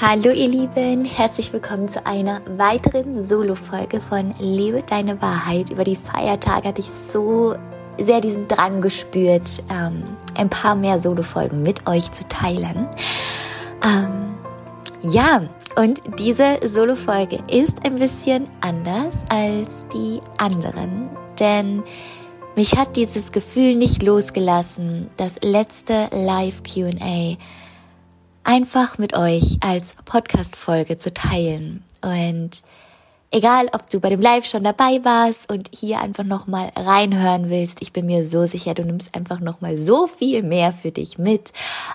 Hallo ihr Lieben, herzlich willkommen zu einer weiteren Solo-Folge von Lebe deine Wahrheit. Über die Feiertage hatte ich so sehr diesen Drang gespürt, ähm, ein paar mehr Solo-Folgen mit euch zu teilen. Ähm, ja, und diese Solo-Folge ist ein bisschen anders als die anderen, denn mich hat dieses Gefühl nicht losgelassen, das letzte Live-QA einfach mit euch als Podcast-Folge zu teilen. Und egal, ob du bei dem Live schon dabei warst und hier einfach nochmal reinhören willst, ich bin mir so sicher, du nimmst einfach nochmal so viel mehr für dich mit.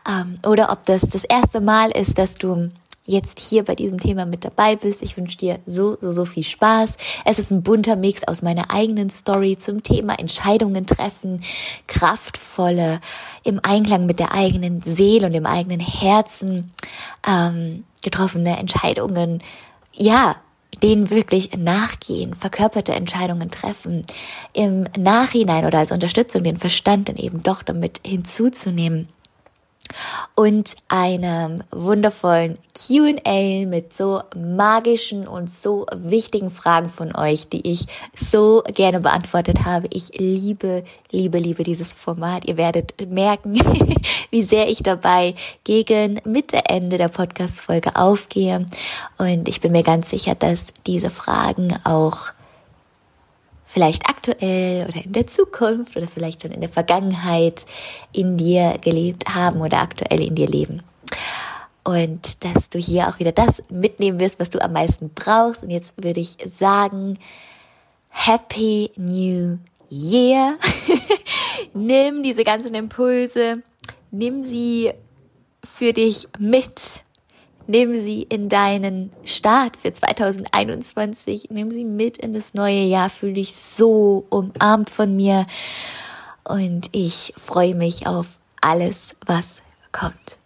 Ähm, oder ob das das erste Mal ist, dass du jetzt hier bei diesem Thema mit dabei bist. Ich wünsche dir so, so, so viel Spaß. Es ist ein bunter Mix aus meiner eigenen Story zum Thema Entscheidungen treffen, kraftvolle, im Einklang mit der eigenen Seele und dem eigenen Herzen ähm, getroffene Entscheidungen. Ja, denen wirklich nachgehen, verkörperte Entscheidungen treffen, im Nachhinein oder als Unterstützung den Verstand dann eben doch damit hinzuzunehmen und einem wundervollen QA mit so magischen und so wichtigen Fragen von euch, die ich so gerne beantwortet habe. Ich liebe, liebe, liebe dieses Format. Ihr werdet merken, wie sehr ich dabei gegen Mitte, Ende der Podcast-Folge aufgehe. Und ich bin mir ganz sicher, dass diese Fragen auch vielleicht aktuell oder in der Zukunft oder vielleicht schon in der Vergangenheit in dir gelebt haben oder aktuell in dir leben. Und dass du hier auch wieder das mitnehmen wirst, was du am meisten brauchst. Und jetzt würde ich sagen, Happy New Year. nimm diese ganzen Impulse, nimm sie für dich mit Nimm sie in deinen Start für 2021. Nimm sie mit in das neue Jahr. Fühl dich so umarmt von mir. Und ich freue mich auf alles, was kommt.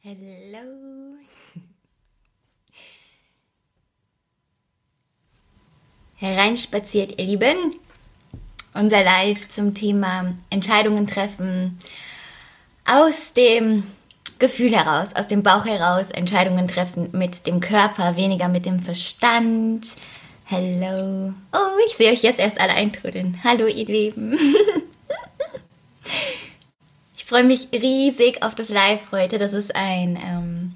Hello. Hereinspaziert, ihr Lieben. Unser Live zum Thema Entscheidungen treffen aus dem Gefühl heraus, aus dem Bauch heraus Entscheidungen treffen mit dem Körper, weniger mit dem Verstand. Hallo. Oh, ich sehe euch jetzt erst alle eintrudeln. Hallo, ihr Lieben. ich freue mich riesig auf das Live heute. Das ist ein, ähm,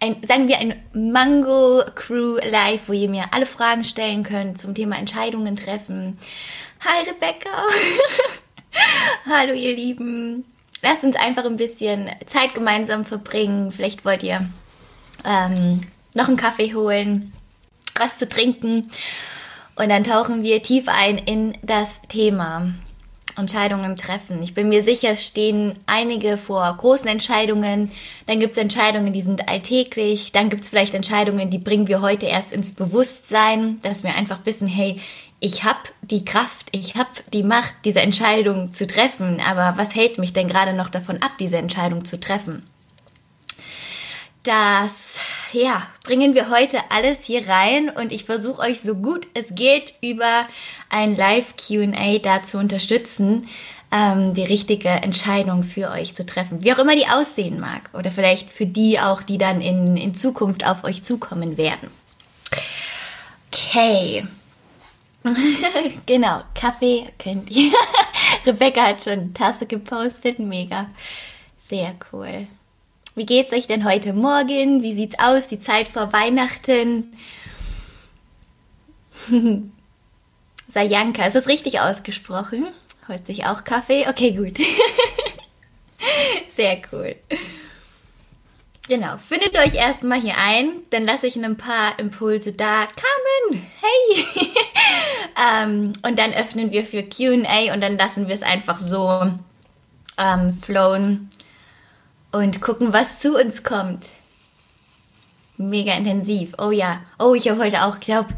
ein sagen wir, ein Mango Crew Live, wo ihr mir alle Fragen stellen könnt zum Thema Entscheidungen treffen. Hi, Rebecca. Hallo, ihr Lieben lasst uns einfach ein bisschen Zeit gemeinsam verbringen. Vielleicht wollt ihr ähm, noch einen Kaffee holen, was zu trinken. Und dann tauchen wir tief ein in das Thema Entscheidungen treffen. Ich bin mir sicher, stehen einige vor großen Entscheidungen. Dann gibt es Entscheidungen, die sind alltäglich. Dann gibt es vielleicht Entscheidungen, die bringen wir heute erst ins Bewusstsein, dass wir einfach wissen, hey, ich habe die Kraft, ich habe die Macht, diese Entscheidung zu treffen, aber was hält mich denn gerade noch davon ab, diese Entscheidung zu treffen? Das, ja, bringen wir heute alles hier rein und ich versuche euch so gut es geht über ein Live-QA da zu unterstützen, ähm, die richtige Entscheidung für euch zu treffen. Wie auch immer die aussehen mag oder vielleicht für die auch, die dann in, in Zukunft auf euch zukommen werden. Okay, genau, Kaffee könnt ihr. Rebecca hat schon eine Tasse gepostet, mega. Sehr cool. Wie geht's euch denn heute Morgen? Wie sieht's aus? Die Zeit vor Weihnachten? Sayanka, ist das richtig ausgesprochen? Holt sich auch Kaffee? Okay, gut. Sehr cool. Genau, findet euch erstmal hier ein, dann lasse ich ein paar Impulse da. Carmen, hey! ähm, und dann öffnen wir für QA und dann lassen wir es einfach so ähm, flowen und gucken, was zu uns kommt. Mega intensiv. Oh ja. Oh, ich habe heute auch, glaube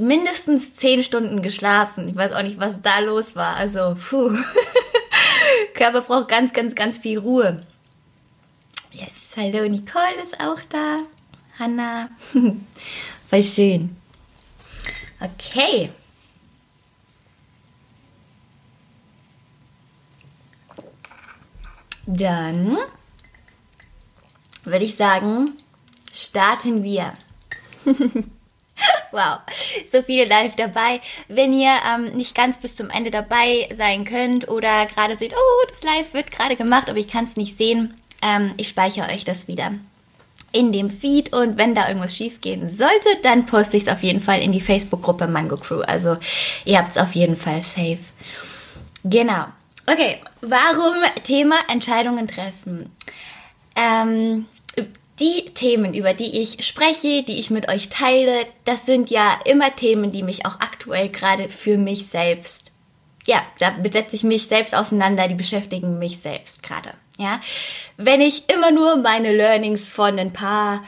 mindestens zehn Stunden geschlafen. Ich weiß auch nicht, was da los war. Also, puh. Körper braucht ganz, ganz, ganz viel Ruhe. Hallo, Nicole ist auch da. Hanna. Voll schön. Okay. Dann würde ich sagen, starten wir. wow, so viele live dabei. Wenn ihr ähm, nicht ganz bis zum Ende dabei sein könnt oder gerade seht, oh, das Live wird gerade gemacht, aber ich kann es nicht sehen, ähm, ich speichere euch das wieder in dem Feed und wenn da irgendwas schief gehen sollte, dann poste ich es auf jeden Fall in die Facebook-Gruppe Mango Crew. Also ihr habt es auf jeden Fall safe. Genau. Okay, warum Thema Entscheidungen treffen? Ähm, die Themen, über die ich spreche, die ich mit euch teile, das sind ja immer Themen, die mich auch aktuell gerade für mich selbst, ja, da setze ich mich selbst auseinander, die beschäftigen mich selbst gerade. Ja, wenn ich immer nur meine Learnings von ein paar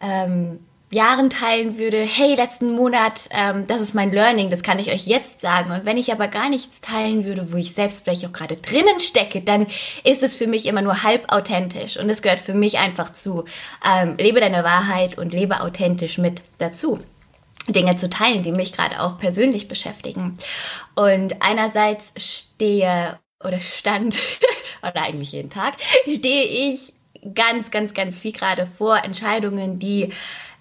ähm, Jahren teilen würde, hey, letzten Monat, ähm, das ist mein Learning, das kann ich euch jetzt sagen. Und wenn ich aber gar nichts teilen würde, wo ich selbst vielleicht auch gerade drinnen stecke, dann ist es für mich immer nur halb authentisch. Und es gehört für mich einfach zu, ähm, lebe deine Wahrheit und lebe authentisch mit dazu. Dinge zu teilen, die mich gerade auch persönlich beschäftigen. Und einerseits stehe oder stand, oder eigentlich jeden Tag, stehe ich ganz, ganz, ganz viel gerade vor Entscheidungen, die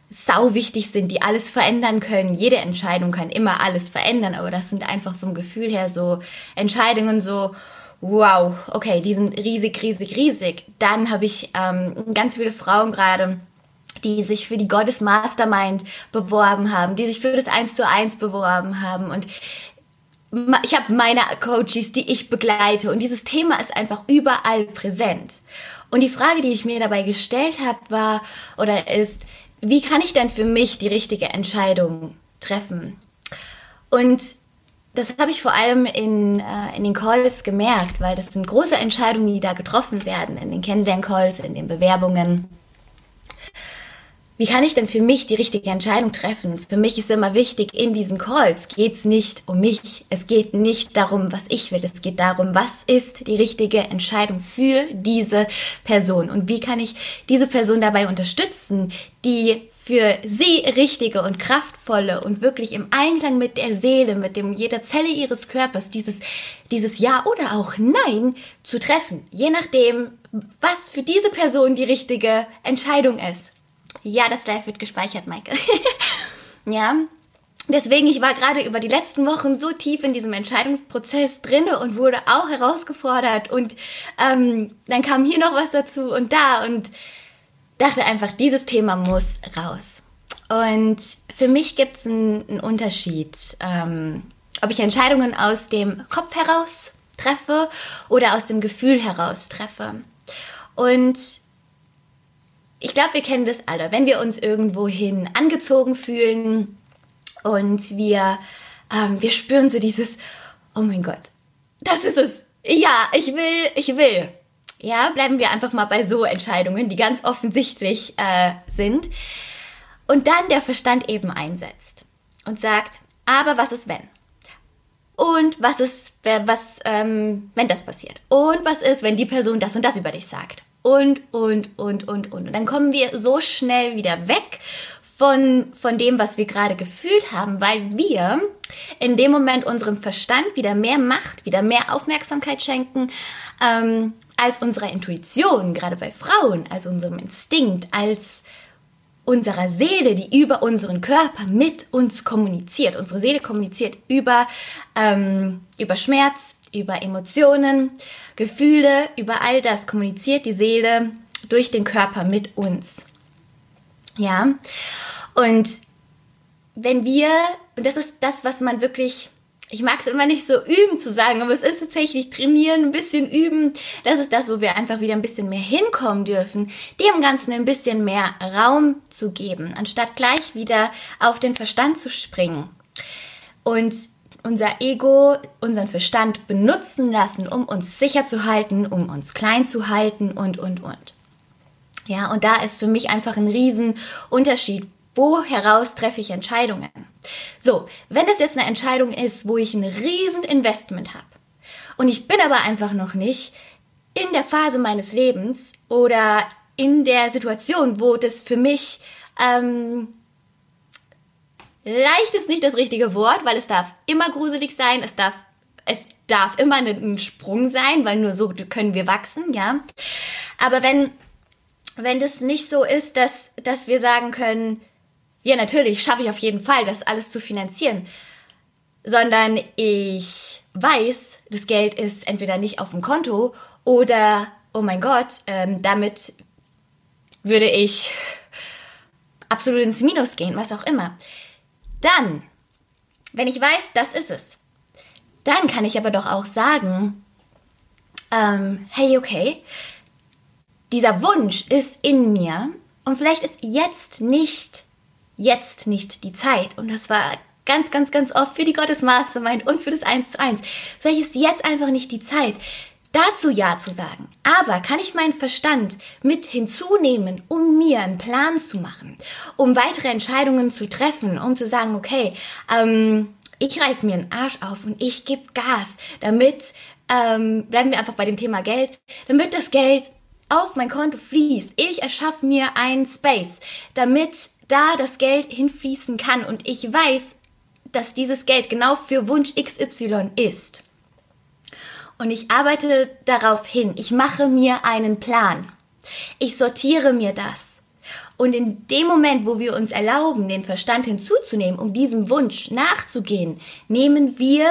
sau wichtig sind, die alles verändern können. Jede Entscheidung kann immer alles verändern, aber das sind einfach vom Gefühl her so Entscheidungen so, wow, okay, die sind riesig, riesig, riesig. Dann habe ich ähm, ganz viele Frauen gerade, die sich für die Gottes Mastermind beworben haben, die sich für das 1 zu 1 beworben haben und ich habe meine Coaches, die ich begleite und dieses Thema ist einfach überall präsent. Und die Frage, die ich mir dabei gestellt habe, war oder ist, wie kann ich denn für mich die richtige Entscheidung treffen? Und das habe ich vor allem in, äh, in den Calls gemerkt, weil das sind große Entscheidungen, die da getroffen werden, in den Kennenlern-Calls, in den Bewerbungen wie kann ich denn für mich die richtige Entscheidung treffen? Für mich ist immer wichtig, in diesen Calls geht es nicht um mich. Es geht nicht darum, was ich will. Es geht darum, was ist die richtige Entscheidung für diese Person? Und wie kann ich diese Person dabei unterstützen, die für sie richtige und kraftvolle und wirklich im Einklang mit der Seele, mit dem jeder Zelle ihres Körpers dieses, dieses Ja oder auch Nein zu treffen. Je nachdem, was für diese Person die richtige Entscheidung ist. Ja, das Live wird gespeichert, Maike. ja. Deswegen, ich war gerade über die letzten Wochen so tief in diesem Entscheidungsprozess drinne und wurde auch herausgefordert und ähm, dann kam hier noch was dazu und da und dachte einfach, dieses Thema muss raus. Und für mich gibt es einen, einen, Unterschied, ähm, ob ich Entscheidungen aus dem Kopf heraus treffe oder aus dem Gefühl heraus treffe. Und ich glaube, wir kennen das alle. Wenn wir uns irgendwohin angezogen fühlen und wir, ähm, wir spüren so dieses, oh mein Gott, das ist es. Ja, ich will, ich will. Ja, bleiben wir einfach mal bei so Entscheidungen, die ganz offensichtlich äh, sind. Und dann der Verstand eben einsetzt und sagt, aber was ist wenn? Und was ist, was, ähm, wenn das passiert? Und was ist, wenn die Person das und das über dich sagt? Und, und, und, und, und. Und dann kommen wir so schnell wieder weg von, von dem, was wir gerade gefühlt haben, weil wir in dem Moment unserem Verstand wieder mehr Macht, wieder mehr Aufmerksamkeit schenken, ähm, als unserer Intuition, gerade bei Frauen, als unserem Instinkt, als unserer Seele, die über unseren Körper mit uns kommuniziert. Unsere Seele kommuniziert über, ähm, über Schmerz, über Emotionen, Gefühle, über all das kommuniziert die Seele durch den Körper mit uns. Ja, und wenn wir, und das ist das, was man wirklich, ich mag es immer nicht so üben zu sagen, aber es ist tatsächlich trainieren, ein bisschen üben. Das ist das, wo wir einfach wieder ein bisschen mehr hinkommen dürfen, dem Ganzen ein bisschen mehr Raum zu geben, anstatt gleich wieder auf den Verstand zu springen. Und unser Ego, unseren Verstand benutzen lassen, um uns sicher zu halten, um uns klein zu halten und, und, und. Ja, und da ist für mich einfach ein Riesenunterschied. Wo heraus treffe ich Entscheidungen? So, wenn das jetzt eine Entscheidung ist, wo ich ein riesen Investment habe und ich bin aber einfach noch nicht in der Phase meines Lebens oder in der Situation, wo das für mich ähm, Leicht ist nicht das richtige Wort, weil es darf immer gruselig sein, es darf, es darf immer ein Sprung sein, weil nur so können wir wachsen, ja. Aber wenn wenn das nicht so ist, dass, dass wir sagen können, ja, natürlich schaffe ich auf jeden Fall, das alles zu finanzieren, sondern ich weiß, das Geld ist entweder nicht auf dem Konto oder, oh mein Gott, ähm, damit würde ich absolut ins Minus gehen, was auch immer. Dann, wenn ich weiß, das ist es, dann kann ich aber doch auch sagen, ähm, hey, okay, dieser Wunsch ist in mir und vielleicht ist jetzt nicht, jetzt nicht die Zeit. Und das war ganz, ganz, ganz oft für die Gottes Mastermind und für das 1 zu 1. Vielleicht ist jetzt einfach nicht die Zeit, dazu Ja zu sagen. Aber kann ich meinen Verstand mit hinzunehmen, um mir einen Plan zu machen, um weitere Entscheidungen zu treffen, um zu sagen, okay, ähm, ich reiß mir einen Arsch auf und ich gebe Gas, damit, ähm, bleiben wir einfach bei dem Thema Geld, damit das Geld auf mein Konto fließt. Ich erschaffe mir einen Space, damit da das Geld hinfließen kann und ich weiß, dass dieses Geld genau für Wunsch XY ist. Und ich arbeite darauf hin. Ich mache mir einen Plan. Ich sortiere mir das. Und in dem Moment, wo wir uns erlauben, den Verstand hinzuzunehmen, um diesem Wunsch nachzugehen, nehmen wir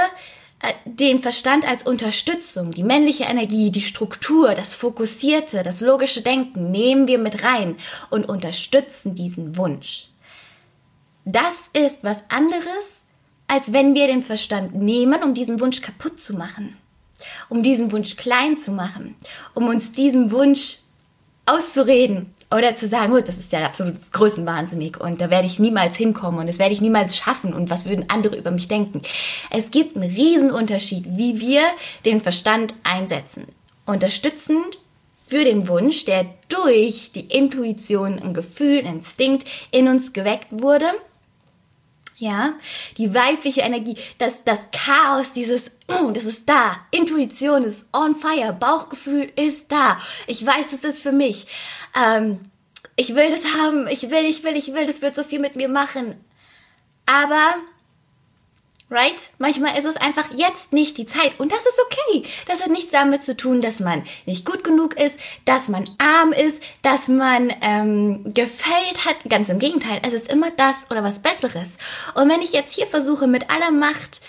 äh, den Verstand als Unterstützung, die männliche Energie, die Struktur, das Fokussierte, das logische Denken nehmen wir mit rein und unterstützen diesen Wunsch. Das ist was anderes, als wenn wir den Verstand nehmen, um diesen Wunsch kaputt zu machen, um diesen Wunsch klein zu machen, um uns diesen Wunsch auszureden, oder zu sagen, gut, das ist ja absolut größenwahnsinnig und da werde ich niemals hinkommen und das werde ich niemals schaffen und was würden andere über mich denken. Es gibt einen Riesenunterschied, wie wir den Verstand einsetzen. Unterstützend für den Wunsch, der durch die Intuition, ein Gefühl, ein Instinkt in uns geweckt wurde ja, die weibliche Energie, das, das Chaos, dieses, oh, das ist da, Intuition ist on fire, Bauchgefühl ist da, ich weiß, es ist für mich, ähm, ich will das haben, ich will, ich will, ich will, das wird so viel mit mir machen, aber Right? Manchmal ist es einfach jetzt nicht die Zeit und das ist okay. Das hat nichts damit zu tun, dass man nicht gut genug ist, dass man arm ist, dass man ähm, gefällt hat. Ganz im Gegenteil, es ist immer das oder was Besseres. Und wenn ich jetzt hier versuche, mit aller Macht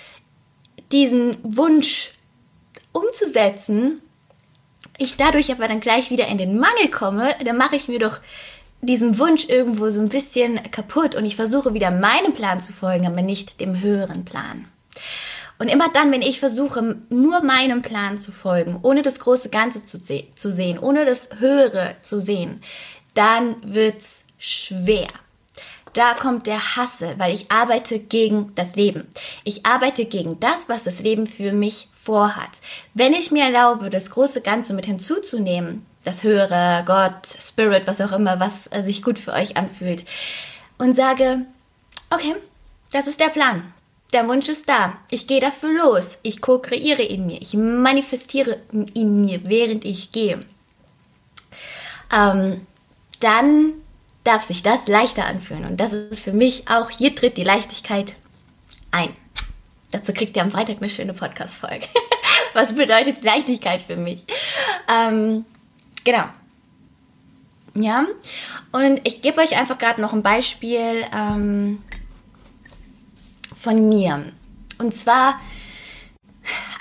diesen Wunsch umzusetzen, ich dadurch aber dann gleich wieder in den Mangel komme, dann mache ich mir doch diesen Wunsch irgendwo so ein bisschen kaputt und ich versuche wieder meinem Plan zu folgen, aber nicht dem höheren Plan. Und immer dann, wenn ich versuche, nur meinem Plan zu folgen, ohne das große Ganze zu, zu sehen, ohne das Höhere zu sehen, dann wird's schwer. Da kommt der Hassel, weil ich arbeite gegen das Leben. Ich arbeite gegen das, was das Leben für mich vorhat. Wenn ich mir erlaube, das große Ganze mit hinzuzunehmen, das Höhere, Gott, Spirit, was auch immer, was äh, sich gut für euch anfühlt. Und sage, okay, das ist der Plan. Der Wunsch ist da. Ich gehe dafür los. Ich co-kreiere in mir. Ich manifestiere in mir, während ich gehe. Ähm, dann darf sich das leichter anfühlen. Und das ist für mich auch, hier tritt die Leichtigkeit ein. Dazu kriegt ihr am Freitag eine schöne Podcast-Folge. Was bedeutet Leichtigkeit für mich? Ähm, Genau. Ja, und ich gebe euch einfach gerade noch ein Beispiel ähm, von mir. Und zwar,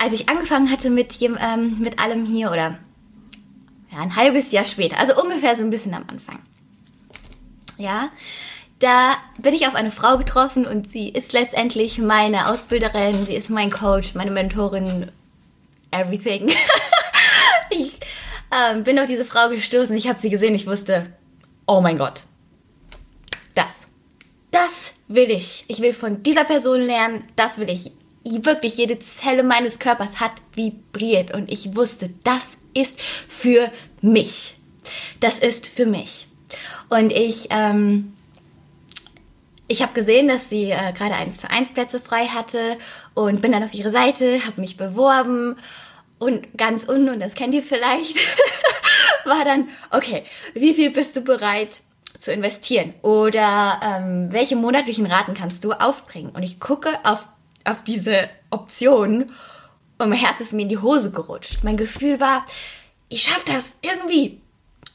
als ich angefangen hatte mit, ähm, mit allem hier oder ja, ein halbes Jahr später, also ungefähr so ein bisschen am Anfang. Ja, da bin ich auf eine Frau getroffen und sie ist letztendlich meine Ausbilderin, sie ist mein Coach, meine Mentorin, everything. ich ähm, bin auf diese Frau gestoßen. Ich habe sie gesehen. Ich wusste, oh mein Gott, das, das will ich. Ich will von dieser Person lernen. Das will ich. Wirklich jede Zelle meines Körpers hat vibriert und ich wusste, das ist für mich. Das ist für mich. Und ich, ähm, ich habe gesehen, dass sie äh, gerade 1 zu 1 Plätze frei hatte und bin dann auf ihre Seite, habe mich beworben und ganz unten, und das kennt ihr vielleicht, war dann, okay, wie viel bist du bereit zu investieren? Oder ähm, welche monatlichen Raten kannst du aufbringen? Und ich gucke auf, auf diese Option und mein Herz ist mir in die Hose gerutscht. Mein Gefühl war, ich schaff das irgendwie.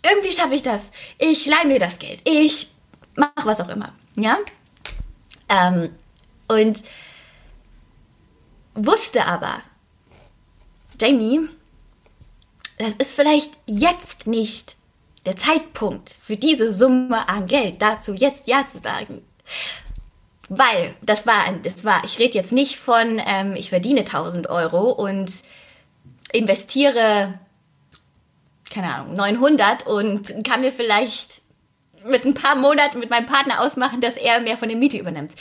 irgendwie schaffe ich das. Ich leihe mir das Geld. Ich mache was auch immer. Ja? Ähm, und wusste aber, Jamie, das ist vielleicht jetzt nicht der Zeitpunkt für diese Summe an Geld, dazu jetzt Ja zu sagen. Weil, das war, das war, ich rede jetzt nicht von, ähm, ich verdiene 1000 Euro und investiere, keine Ahnung, 900 und kann mir vielleicht mit ein paar Monaten mit meinem Partner ausmachen, dass er mehr von der Miete übernimmt.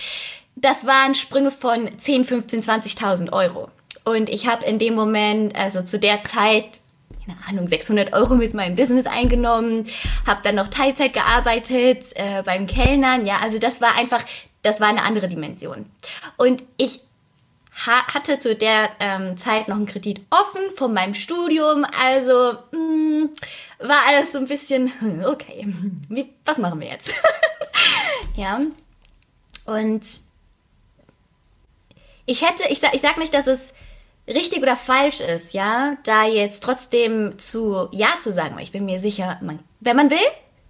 Das waren Sprünge von 10, 15, 20.000 Euro. Und ich habe in dem Moment, also zu der Zeit, keine Ahnung, 600 Euro mit meinem Business eingenommen, habe dann noch Teilzeit gearbeitet äh, beim Kellnern. Ja, also das war einfach, das war eine andere Dimension. Und ich ha hatte zu der ähm, Zeit noch einen Kredit offen von meinem Studium, also mh, mm, war alles so ein bisschen, hm, okay, wie, was machen wir jetzt? ja. Und ich hätte, ich sag, ich sag nicht, dass es richtig oder falsch ist, ja, da jetzt trotzdem zu Ja zu sagen, weil ich bin mir sicher, man, wenn man will,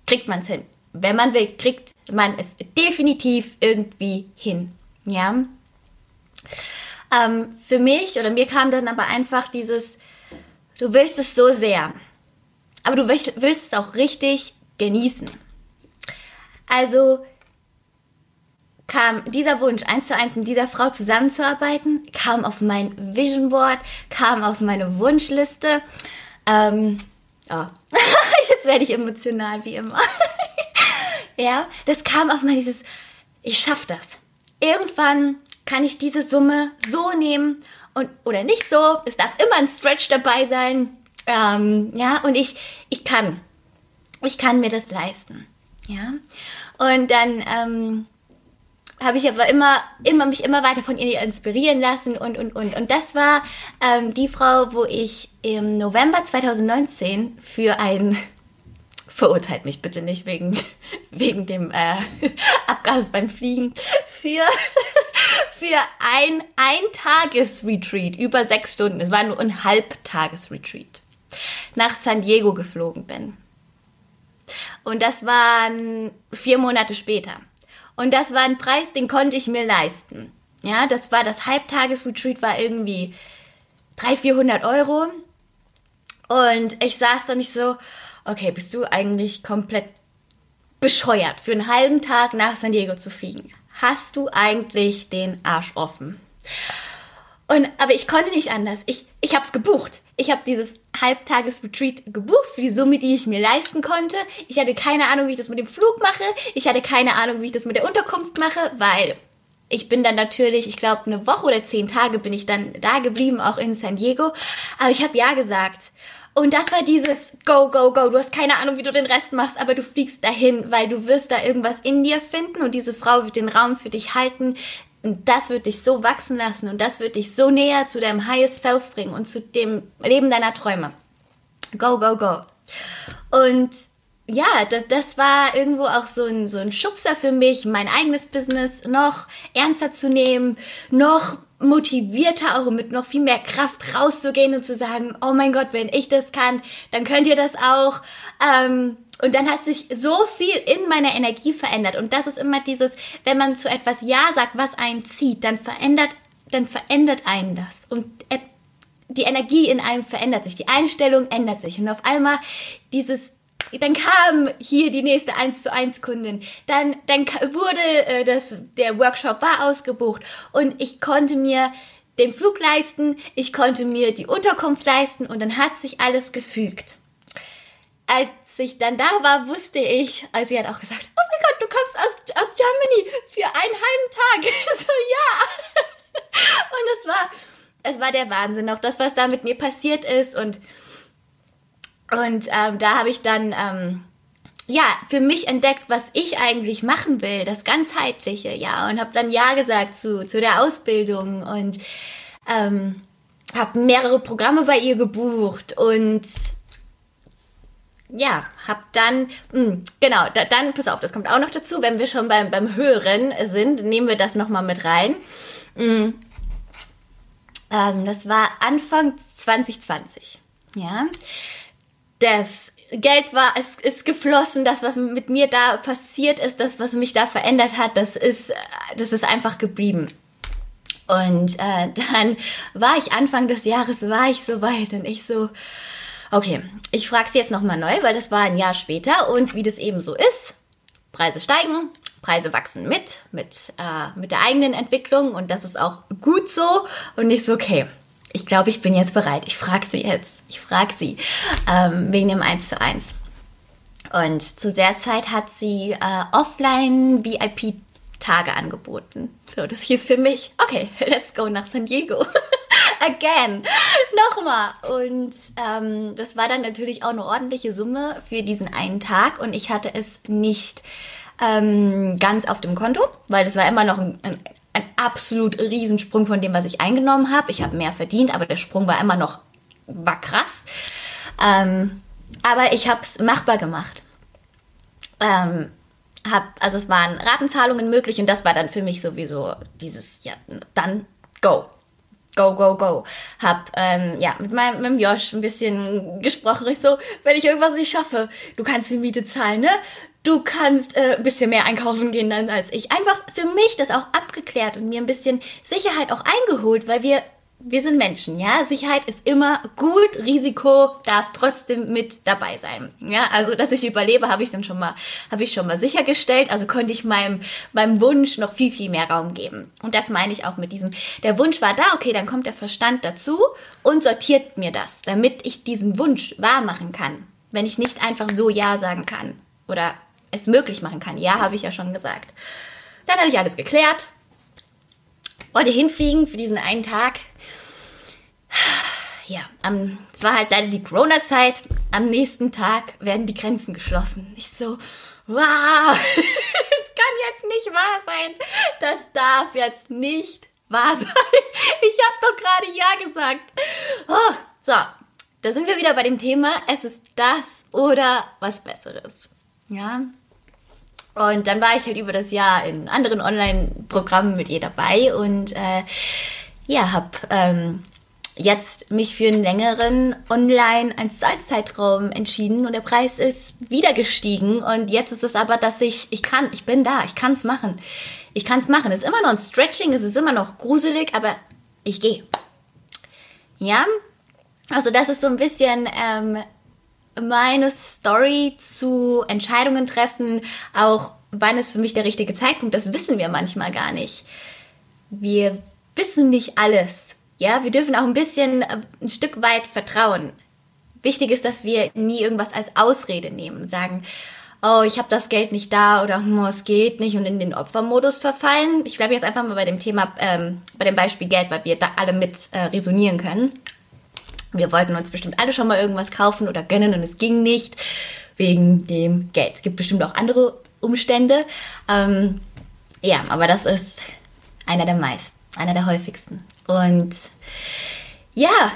kriegt man es hin. Wenn man will, kriegt man es definitiv irgendwie hin, ja. Ähm, für mich oder mir kam dann aber einfach dieses, du willst es so sehr, aber du willst, willst es auch richtig genießen. Also kam dieser Wunsch, eins zu eins mit dieser Frau zusammenzuarbeiten, kam auf mein Vision Board, kam auf meine Wunschliste. Ähm, oh. jetzt werde ich emotional wie immer. ja, das kam auf mein dieses, ich schaff das. Irgendwann kann ich diese Summe so nehmen und oder nicht so. Es darf immer ein Stretch dabei sein. Ähm, ja, und ich, ich kann. Ich kann mir das leisten. Ja. Und dann ähm, habe ich aber immer, immer mich immer weiter von ihr inspirieren lassen und und und und das war ähm, die Frau, wo ich im November 2019 für ein verurteilt mich bitte nicht wegen wegen dem äh, Abgas beim Fliegen für für ein ein Tagesretreat über sechs Stunden. Es war nur ein Halbtagesretreat nach San Diego geflogen bin. Und das waren vier Monate später. Und das war ein Preis, den konnte ich mir leisten. Ja, das war das Halbtagesretreat, war irgendwie 300, 400 Euro. Und ich saß da nicht so, okay, bist du eigentlich komplett bescheuert, für einen halben Tag nach San Diego zu fliegen? Hast du eigentlich den Arsch offen? Und, aber ich konnte nicht anders. Ich, ich habe es gebucht. Ich habe dieses Halbtages-Retreat gebucht für die Summe, die ich mir leisten konnte. Ich hatte keine Ahnung, wie ich das mit dem Flug mache. Ich hatte keine Ahnung, wie ich das mit der Unterkunft mache, weil ich bin dann natürlich, ich glaube, eine Woche oder zehn Tage bin ich dann da geblieben, auch in San Diego. Aber ich habe ja gesagt. Und das war dieses Go, go, go. Du hast keine Ahnung, wie du den Rest machst, aber du fliegst dahin, weil du wirst da irgendwas in dir finden und diese Frau wird den Raum für dich halten. Und das wird dich so wachsen lassen und das wird dich so näher zu deinem Highest Self bringen und zu dem Leben deiner Träume. Go, go, go. Und ja, das, das war irgendwo auch so ein, so ein Schubser für mich, mein eigenes Business noch ernster zu nehmen, noch motivierter auch mit noch viel mehr Kraft rauszugehen und zu sagen, oh mein Gott, wenn ich das kann, dann könnt ihr das auch. Ähm, und dann hat sich so viel in meiner Energie verändert. Und das ist immer dieses, wenn man zu etwas Ja sagt, was einen zieht, dann verändert, dann verändert einen das. Und die Energie in einem verändert sich, die Einstellung ändert sich. Und auf einmal dieses dann kam hier die nächste 1 zu 1 Kundin. Dann, dann wurde äh, das, der Workshop war ausgebucht und ich konnte mir den Flug leisten, ich konnte mir die Unterkunft leisten und dann hat sich alles gefügt. Als ich dann da war, wusste ich, also sie hat auch gesagt, oh mein Gott, du kommst aus, aus Germany für einen halben Tag. so, ja. Und es war, es war der Wahnsinn, auch das, was da mit mir passiert ist und, und ähm, da habe ich dann, ähm, ja, für mich entdeckt, was ich eigentlich machen will, das ganzheitliche, ja, und habe dann ja gesagt zu, zu der Ausbildung und ähm, habe mehrere Programme bei ihr gebucht und ja, hab dann, mh, hm, genau, da, dann, pass auf, das kommt auch noch dazu, wenn wir schon beim, beim Hören sind, nehmen wir das nochmal mit rein. Mh, ähm, das war Anfang 2020, ja. Das Geld war, es ist geflossen, das, was mit mir da passiert ist, das, was mich da verändert hat, das ist, das ist einfach geblieben. Und äh, dann war ich Anfang des Jahres, war ich so weit und ich so, okay, ich frage sie jetzt nochmal neu, weil das war ein Jahr später und wie das eben so ist, Preise steigen, Preise wachsen mit, mit, äh, mit der eigenen Entwicklung und das ist auch gut so und ich so, okay, ich glaube, ich bin jetzt bereit. Ich frage sie jetzt. Ich frage sie ähm, wegen dem 1 zu 1. Und zu der Zeit hat sie äh, offline VIP-Tage angeboten. So, das hieß für mich, okay, let's go nach San Diego. Again. Nochmal. Und ähm, das war dann natürlich auch eine ordentliche Summe für diesen einen Tag. Und ich hatte es nicht ähm, ganz auf dem Konto, weil das war immer noch ein, ein ein absolut Riesensprung von dem, was ich eingenommen habe. Ich habe mehr verdient, aber der Sprung war immer noch, war krass. Ähm, aber ich habe es machbar gemacht. Ähm, hab, also es waren Ratenzahlungen möglich und das war dann für mich sowieso dieses, ja, dann go. Go, go, go. Hab ähm, ja mit meinem mit dem Josh ein bisschen gesprochen. Ich so, wenn ich irgendwas nicht schaffe, du kannst die Miete zahlen, ne? du kannst äh, ein bisschen mehr einkaufen gehen dann als ich. Einfach für mich das auch abgeklärt und mir ein bisschen Sicherheit auch eingeholt, weil wir wir sind Menschen, ja. Sicherheit ist immer gut, Risiko darf trotzdem mit dabei sein. Ja, also dass ich überlebe, habe ich dann schon mal, habe ich schon mal sichergestellt. Also konnte ich meinem, meinem Wunsch noch viel, viel mehr Raum geben. Und das meine ich auch mit diesem, der Wunsch war da, okay, dann kommt der Verstand dazu und sortiert mir das, damit ich diesen Wunsch wahr machen kann. Wenn ich nicht einfach so Ja sagen kann. Oder es möglich machen kann. Ja, habe ich ja schon gesagt. Dann hatte ich alles geklärt. Wollte hinfliegen für diesen einen Tag. Ja, am, es war halt leider die Corona-Zeit. Am nächsten Tag werden die Grenzen geschlossen. Ich so, wow, es kann jetzt nicht wahr sein. Das darf jetzt nicht wahr sein. Ich habe doch gerade Ja gesagt. Oh, so, da sind wir wieder bei dem Thema, es ist das oder was Besseres. Ja. Und dann war ich halt über das Jahr in anderen Online-Programmen mit ihr dabei und äh, ja, habe ähm, jetzt mich für einen längeren Online- als Zeitraum entschieden und der Preis ist wieder gestiegen und jetzt ist es aber, dass ich, ich kann, ich bin da, ich kann es machen. Ich kann es machen. Es ist immer noch ein Stretching, es ist immer noch gruselig, aber ich gehe. Ja, also das ist so ein bisschen ähm, meine Story zu Entscheidungen treffen, auch wann ist für mich der richtige Zeitpunkt, das wissen wir manchmal gar nicht. Wir wissen nicht alles. Ja, wir dürfen auch ein bisschen, äh, ein Stück weit vertrauen. Wichtig ist, dass wir nie irgendwas als Ausrede nehmen und sagen, oh, ich habe das Geld nicht da oder hm, es geht nicht und in den Opfermodus verfallen. Ich bleibe jetzt einfach mal bei dem Thema, ähm, bei dem Beispiel Geld, weil wir da alle mit äh, resonieren können. Wir wollten uns bestimmt alle schon mal irgendwas kaufen oder gönnen und es ging nicht wegen dem Geld. Es gibt bestimmt auch andere Umstände. Ähm, ja, aber das ist einer der meisten, einer der häufigsten. Und ja,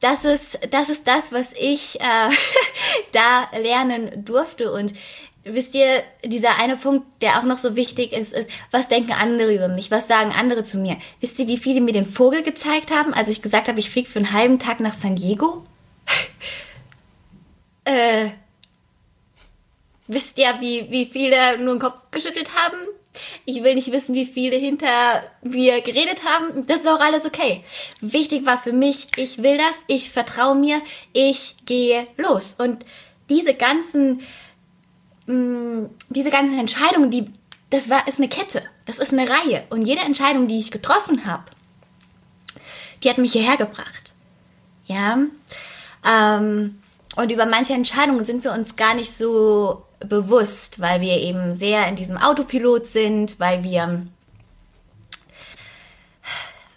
das ist, das ist das, was ich äh, da lernen durfte. Und wisst ihr, dieser eine Punkt, der auch noch so wichtig ist, ist, was denken andere über mich? Was sagen andere zu mir? Wisst ihr, wie viele mir den Vogel gezeigt haben, als ich gesagt habe, ich fliege für einen halben Tag nach San Diego? äh, wisst ihr, wie, wie viele nur den Kopf geschüttelt haben? Ich will nicht wissen, wie viele hinter mir geredet haben. Das ist auch alles okay. Wichtig war für mich, ich will das, ich vertraue mir, ich gehe los. Und diese ganzen mh, diese ganzen Entscheidungen, die, das war, ist eine Kette, das ist eine Reihe. Und jede Entscheidung, die ich getroffen habe, die hat mich hierher gebracht. Ja. Ähm, und über manche Entscheidungen sind wir uns gar nicht so bewusst, weil wir eben sehr in diesem Autopilot sind, weil wir,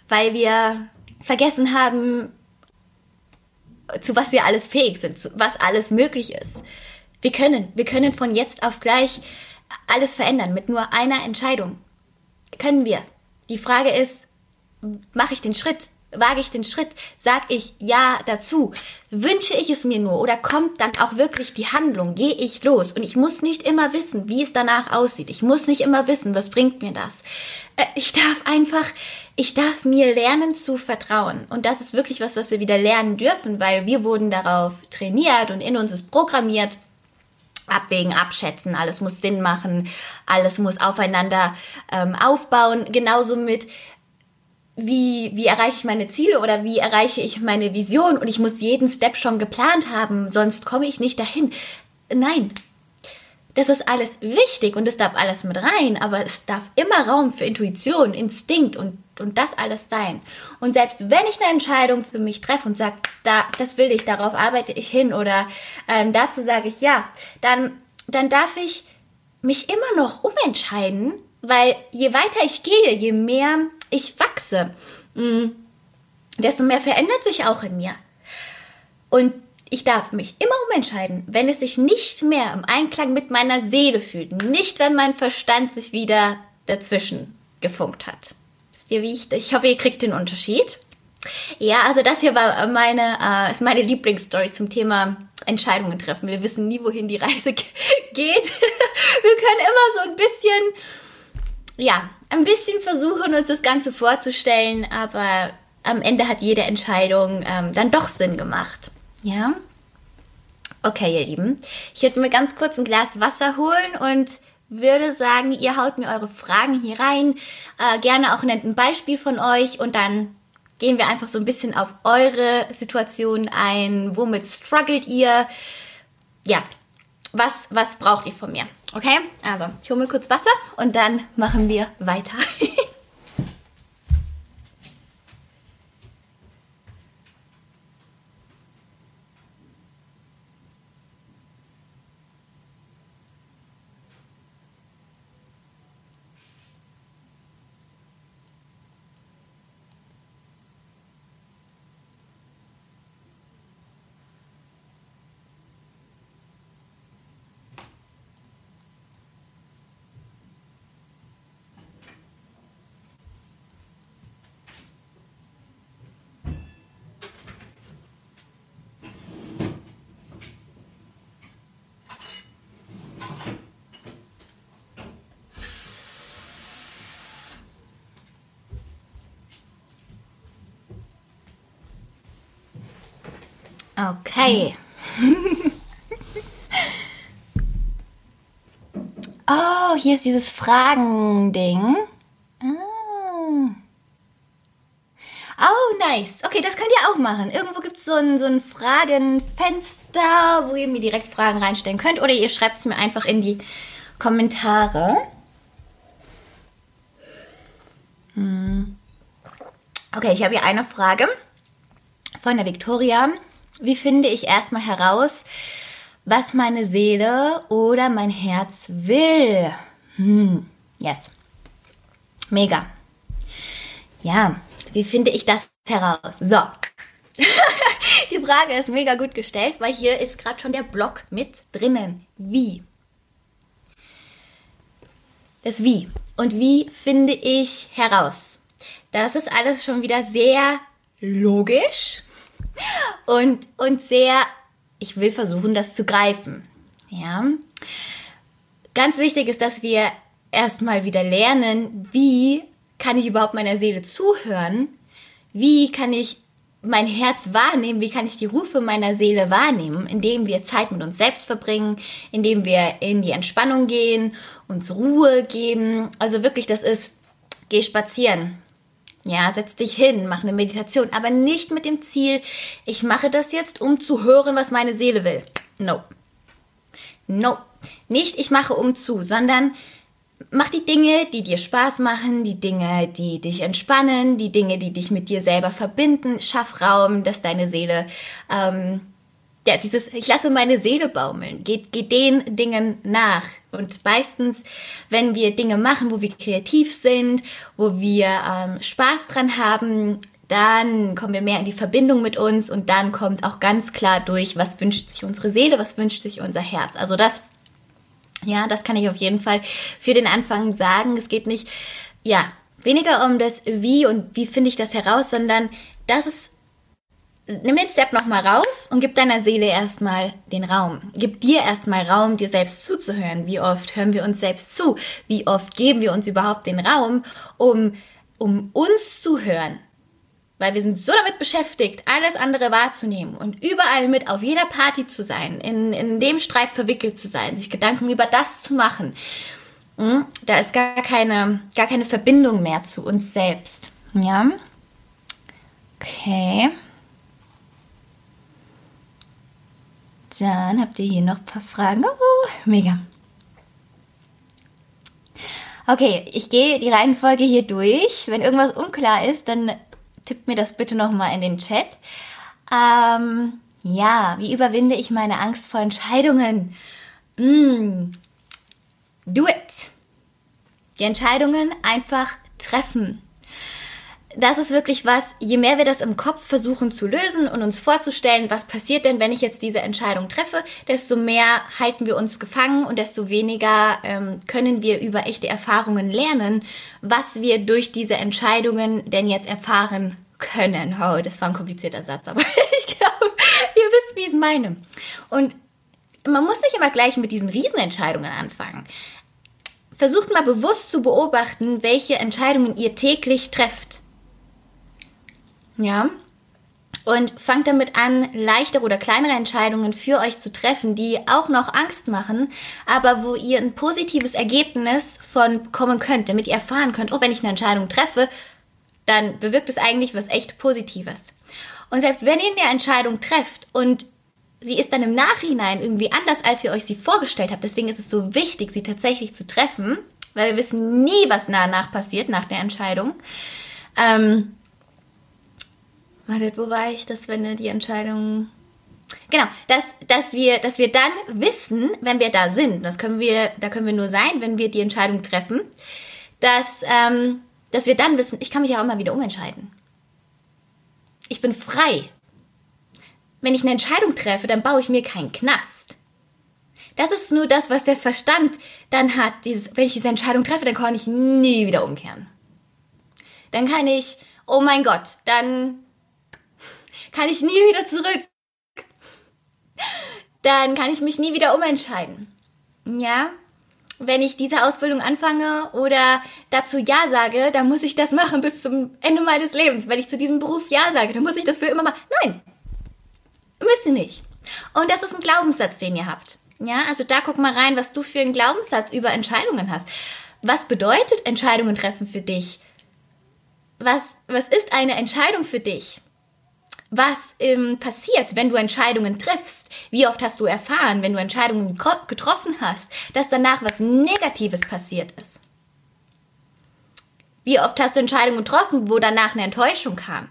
weil wir vergessen haben, zu was wir alles fähig sind, zu was alles möglich ist. Wir können, wir können von jetzt auf gleich alles verändern mit nur einer Entscheidung. Können wir. Die Frage ist, mache ich den Schritt? Wage ich den Schritt? Sag ich ja dazu? Wünsche ich es mir nur oder kommt dann auch wirklich die Handlung? Gehe ich los? Und ich muss nicht immer wissen, wie es danach aussieht. Ich muss nicht immer wissen, was bringt mir das. Äh, ich darf einfach, ich darf mir lernen zu vertrauen. Und das ist wirklich was, was wir wieder lernen dürfen, weil wir wurden darauf trainiert und in uns ist programmiert, abwägen, abschätzen, alles muss Sinn machen, alles muss aufeinander ähm, aufbauen. Genauso mit wie, wie erreiche ich meine Ziele oder wie erreiche ich meine Vision und ich muss jeden Step schon geplant haben, sonst komme ich nicht dahin. Nein. Das ist alles wichtig und es darf alles mit rein, aber es darf immer Raum für Intuition, Instinkt und, und das alles sein. Und selbst wenn ich eine Entscheidung für mich treffe und sage, da, das will ich, darauf arbeite ich hin oder ähm, dazu sage ich ja, dann, dann darf ich mich immer noch umentscheiden, weil je weiter ich gehe, je mehr ich wachse, mm, desto mehr verändert sich auch in mir. Und ich darf mich immer umentscheiden, wenn es sich nicht mehr im Einklang mit meiner Seele fühlt. Nicht, wenn mein Verstand sich wieder dazwischen gefunkt hat. Wisst ihr, wie ich, ich hoffe, ihr kriegt den Unterschied. Ja, also das hier war meine, äh, ist meine Lieblingsstory zum Thema Entscheidungen treffen. Wir wissen nie, wohin die Reise geht. Wir können immer so ein bisschen ja, ein bisschen versuchen, uns das Ganze vorzustellen, aber am Ende hat jede Entscheidung ähm, dann doch Sinn gemacht. Ja? Okay, ihr Lieben. Ich würde mir ganz kurz ein Glas Wasser holen und würde sagen, ihr haut mir eure Fragen hier rein. Äh, gerne auch nennt ein Beispiel von euch und dann gehen wir einfach so ein bisschen auf eure Situation ein. Womit struggelt ihr? Ja, was, was braucht ihr von mir? Okay, also ich hole mir kurz Wasser und dann machen wir weiter. Okay. oh, hier ist dieses Fragending. Ah. Oh, nice. Okay, das könnt ihr auch machen. Irgendwo gibt es so ein, so ein Fragenfenster, wo ihr mir direkt Fragen reinstellen könnt. Oder ihr schreibt es mir einfach in die Kommentare. Hm. Okay, ich habe hier eine Frage von der Victoria wie finde ich erstmal heraus, was meine Seele oder mein Herz will? Hm, yes. Mega. Ja, wie finde ich das heraus? So. Die Frage ist mega gut gestellt, weil hier ist gerade schon der Block mit drinnen. Wie? Das Wie. Und wie finde ich heraus? Das ist alles schon wieder sehr logisch und, und sehr, ich will versuchen, das zu greifen. Ja. Ganz wichtig ist, dass wir erstmal wieder lernen, wie kann ich überhaupt meiner Seele zuhören? Wie kann ich mein Herz wahrnehmen? Wie kann ich die Rufe meiner Seele wahrnehmen? Indem wir Zeit mit uns selbst verbringen, indem wir in die Entspannung gehen, uns Ruhe geben. Also wirklich, das ist, geh spazieren, ja, setz dich hin, mach eine Meditation, aber nicht mit dem Ziel, ich mache das jetzt, um zu hören, was meine Seele will. No. No. Nicht ich mache um zu, sondern mach die Dinge, die dir Spaß machen, die Dinge, die dich entspannen, die Dinge, die dich mit dir selber verbinden. Schaff Raum, dass deine Seele ähm, ja, dieses, ich lasse meine Seele baumeln, geht, geht den Dingen nach. Und meistens, wenn wir Dinge machen, wo wir kreativ sind, wo wir ähm, Spaß dran haben, dann kommen wir mehr in die Verbindung mit uns und dann kommt auch ganz klar durch, was wünscht sich unsere Seele, was wünscht sich unser Herz. Also das, ja, das kann ich auf jeden Fall für den Anfang sagen. Es geht nicht, ja, weniger um das Wie und wie finde ich das heraus, sondern das ist nimm den Step nochmal raus und gib deiner Seele erstmal den Raum. Gib dir erstmal Raum, dir selbst zuzuhören. Wie oft hören wir uns selbst zu? Wie oft geben wir uns überhaupt den Raum, um, um uns zu hören? Weil wir sind so damit beschäftigt, alles andere wahrzunehmen und überall mit auf jeder Party zu sein, in, in dem Streit verwickelt zu sein, sich Gedanken über das zu machen. Hm? Da ist gar keine, gar keine Verbindung mehr zu uns selbst. Ja? Okay. Dann habt ihr hier noch ein paar Fragen. Oh, mega. Okay, ich gehe die Reihenfolge hier durch. Wenn irgendwas unklar ist, dann tippt mir das bitte nochmal in den Chat. Ähm, ja, wie überwinde ich meine Angst vor Entscheidungen? Mm, do it. Die Entscheidungen einfach treffen das ist wirklich was, je mehr wir das im Kopf versuchen zu lösen und uns vorzustellen, was passiert denn, wenn ich jetzt diese Entscheidung treffe, desto mehr halten wir uns gefangen und desto weniger ähm, können wir über echte Erfahrungen lernen, was wir durch diese Entscheidungen denn jetzt erfahren können. Oh, das war ein komplizierter Satz, aber ich glaube, ihr wisst, wie ich es meine. Und man muss nicht immer gleich mit diesen Riesenentscheidungen anfangen. Versucht mal bewusst zu beobachten, welche Entscheidungen ihr täglich trefft ja. Und fangt damit an, leichtere oder kleinere Entscheidungen für euch zu treffen, die auch noch Angst machen, aber wo ihr ein positives Ergebnis von kommen könnt, damit ihr erfahren könnt, oh, wenn ich eine Entscheidung treffe, dann bewirkt es eigentlich was echt Positives. Und selbst wenn ihr eine Entscheidung trefft und sie ist dann im Nachhinein irgendwie anders, als ihr euch sie vorgestellt habt, deswegen ist es so wichtig, sie tatsächlich zu treffen, weil wir wissen nie, was danach passiert, nach der Entscheidung. Ähm, Wartet, wo war ich, dass wenn die Entscheidung Genau, dass, dass, wir, dass wir dann wissen, wenn wir da sind, das können wir, da können wir nur sein, wenn wir die Entscheidung treffen, dass, ähm, dass wir dann wissen, ich kann mich auch immer wieder umentscheiden. Ich bin frei. Wenn ich eine Entscheidung treffe, dann baue ich mir keinen Knast. Das ist nur das, was der Verstand dann hat. Dieses, wenn ich diese Entscheidung treffe, dann kann ich nie wieder umkehren. Dann kann ich, oh mein Gott, dann kann ich nie wieder zurück. Dann kann ich mich nie wieder umentscheiden. Ja? Wenn ich diese Ausbildung anfange oder dazu Ja sage, dann muss ich das machen bis zum Ende meines Lebens. Wenn ich zu diesem Beruf Ja sage, dann muss ich das für immer machen. Nein! Müsst ihr nicht. Und das ist ein Glaubenssatz, den ihr habt. Ja, also da guck mal rein, was du für einen Glaubenssatz über Entscheidungen hast. Was bedeutet Entscheidungen treffen für dich? Was, was ist eine Entscheidung für dich? Was ähm, passiert, wenn du Entscheidungen triffst. Wie oft hast du erfahren, wenn du Entscheidungen getroffen hast, dass danach was Negatives passiert ist? Wie oft hast du Entscheidungen getroffen, wo danach eine Enttäuschung kam?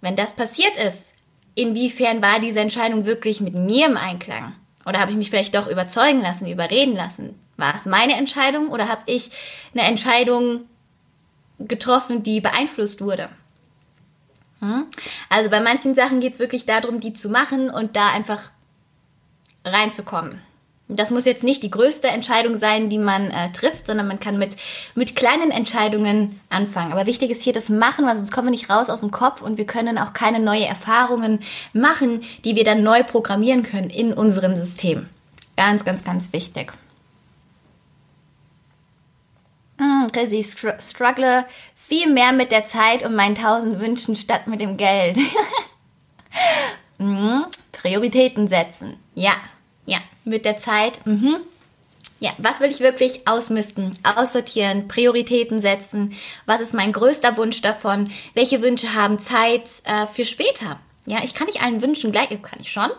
Wenn das passiert ist, inwiefern war diese Entscheidung wirklich mit mir im Einklang? Oder habe ich mich vielleicht doch überzeugen lassen, überreden lassen? War es meine Entscheidung oder habe ich eine Entscheidung getroffen, die beeinflusst wurde? Hm? Also bei manchen Sachen geht es wirklich darum, die zu machen und da einfach reinzukommen. Das muss jetzt nicht die größte Entscheidung sein, die man äh, trifft, sondern man kann mit, mit kleinen Entscheidungen anfangen. Aber wichtig ist hier das Machen, weil sonst kommen wir nicht raus aus dem Kopf und wir können auch keine neue Erfahrungen machen, die wir dann neu programmieren können in unserem System. Ganz, ganz, ganz wichtig. Hm, Chrissy, str struggle viel mehr mit der Zeit und meinen tausend Wünschen statt mit dem Geld. mhm. Prioritäten setzen. Ja, ja, mit der Zeit. Mhm. Ja, was will ich wirklich ausmisten, aussortieren, Prioritäten setzen? Was ist mein größter Wunsch davon? Welche Wünsche haben Zeit äh, für später? Ja, ich kann nicht allen Wünschen gleich, kann ich schon,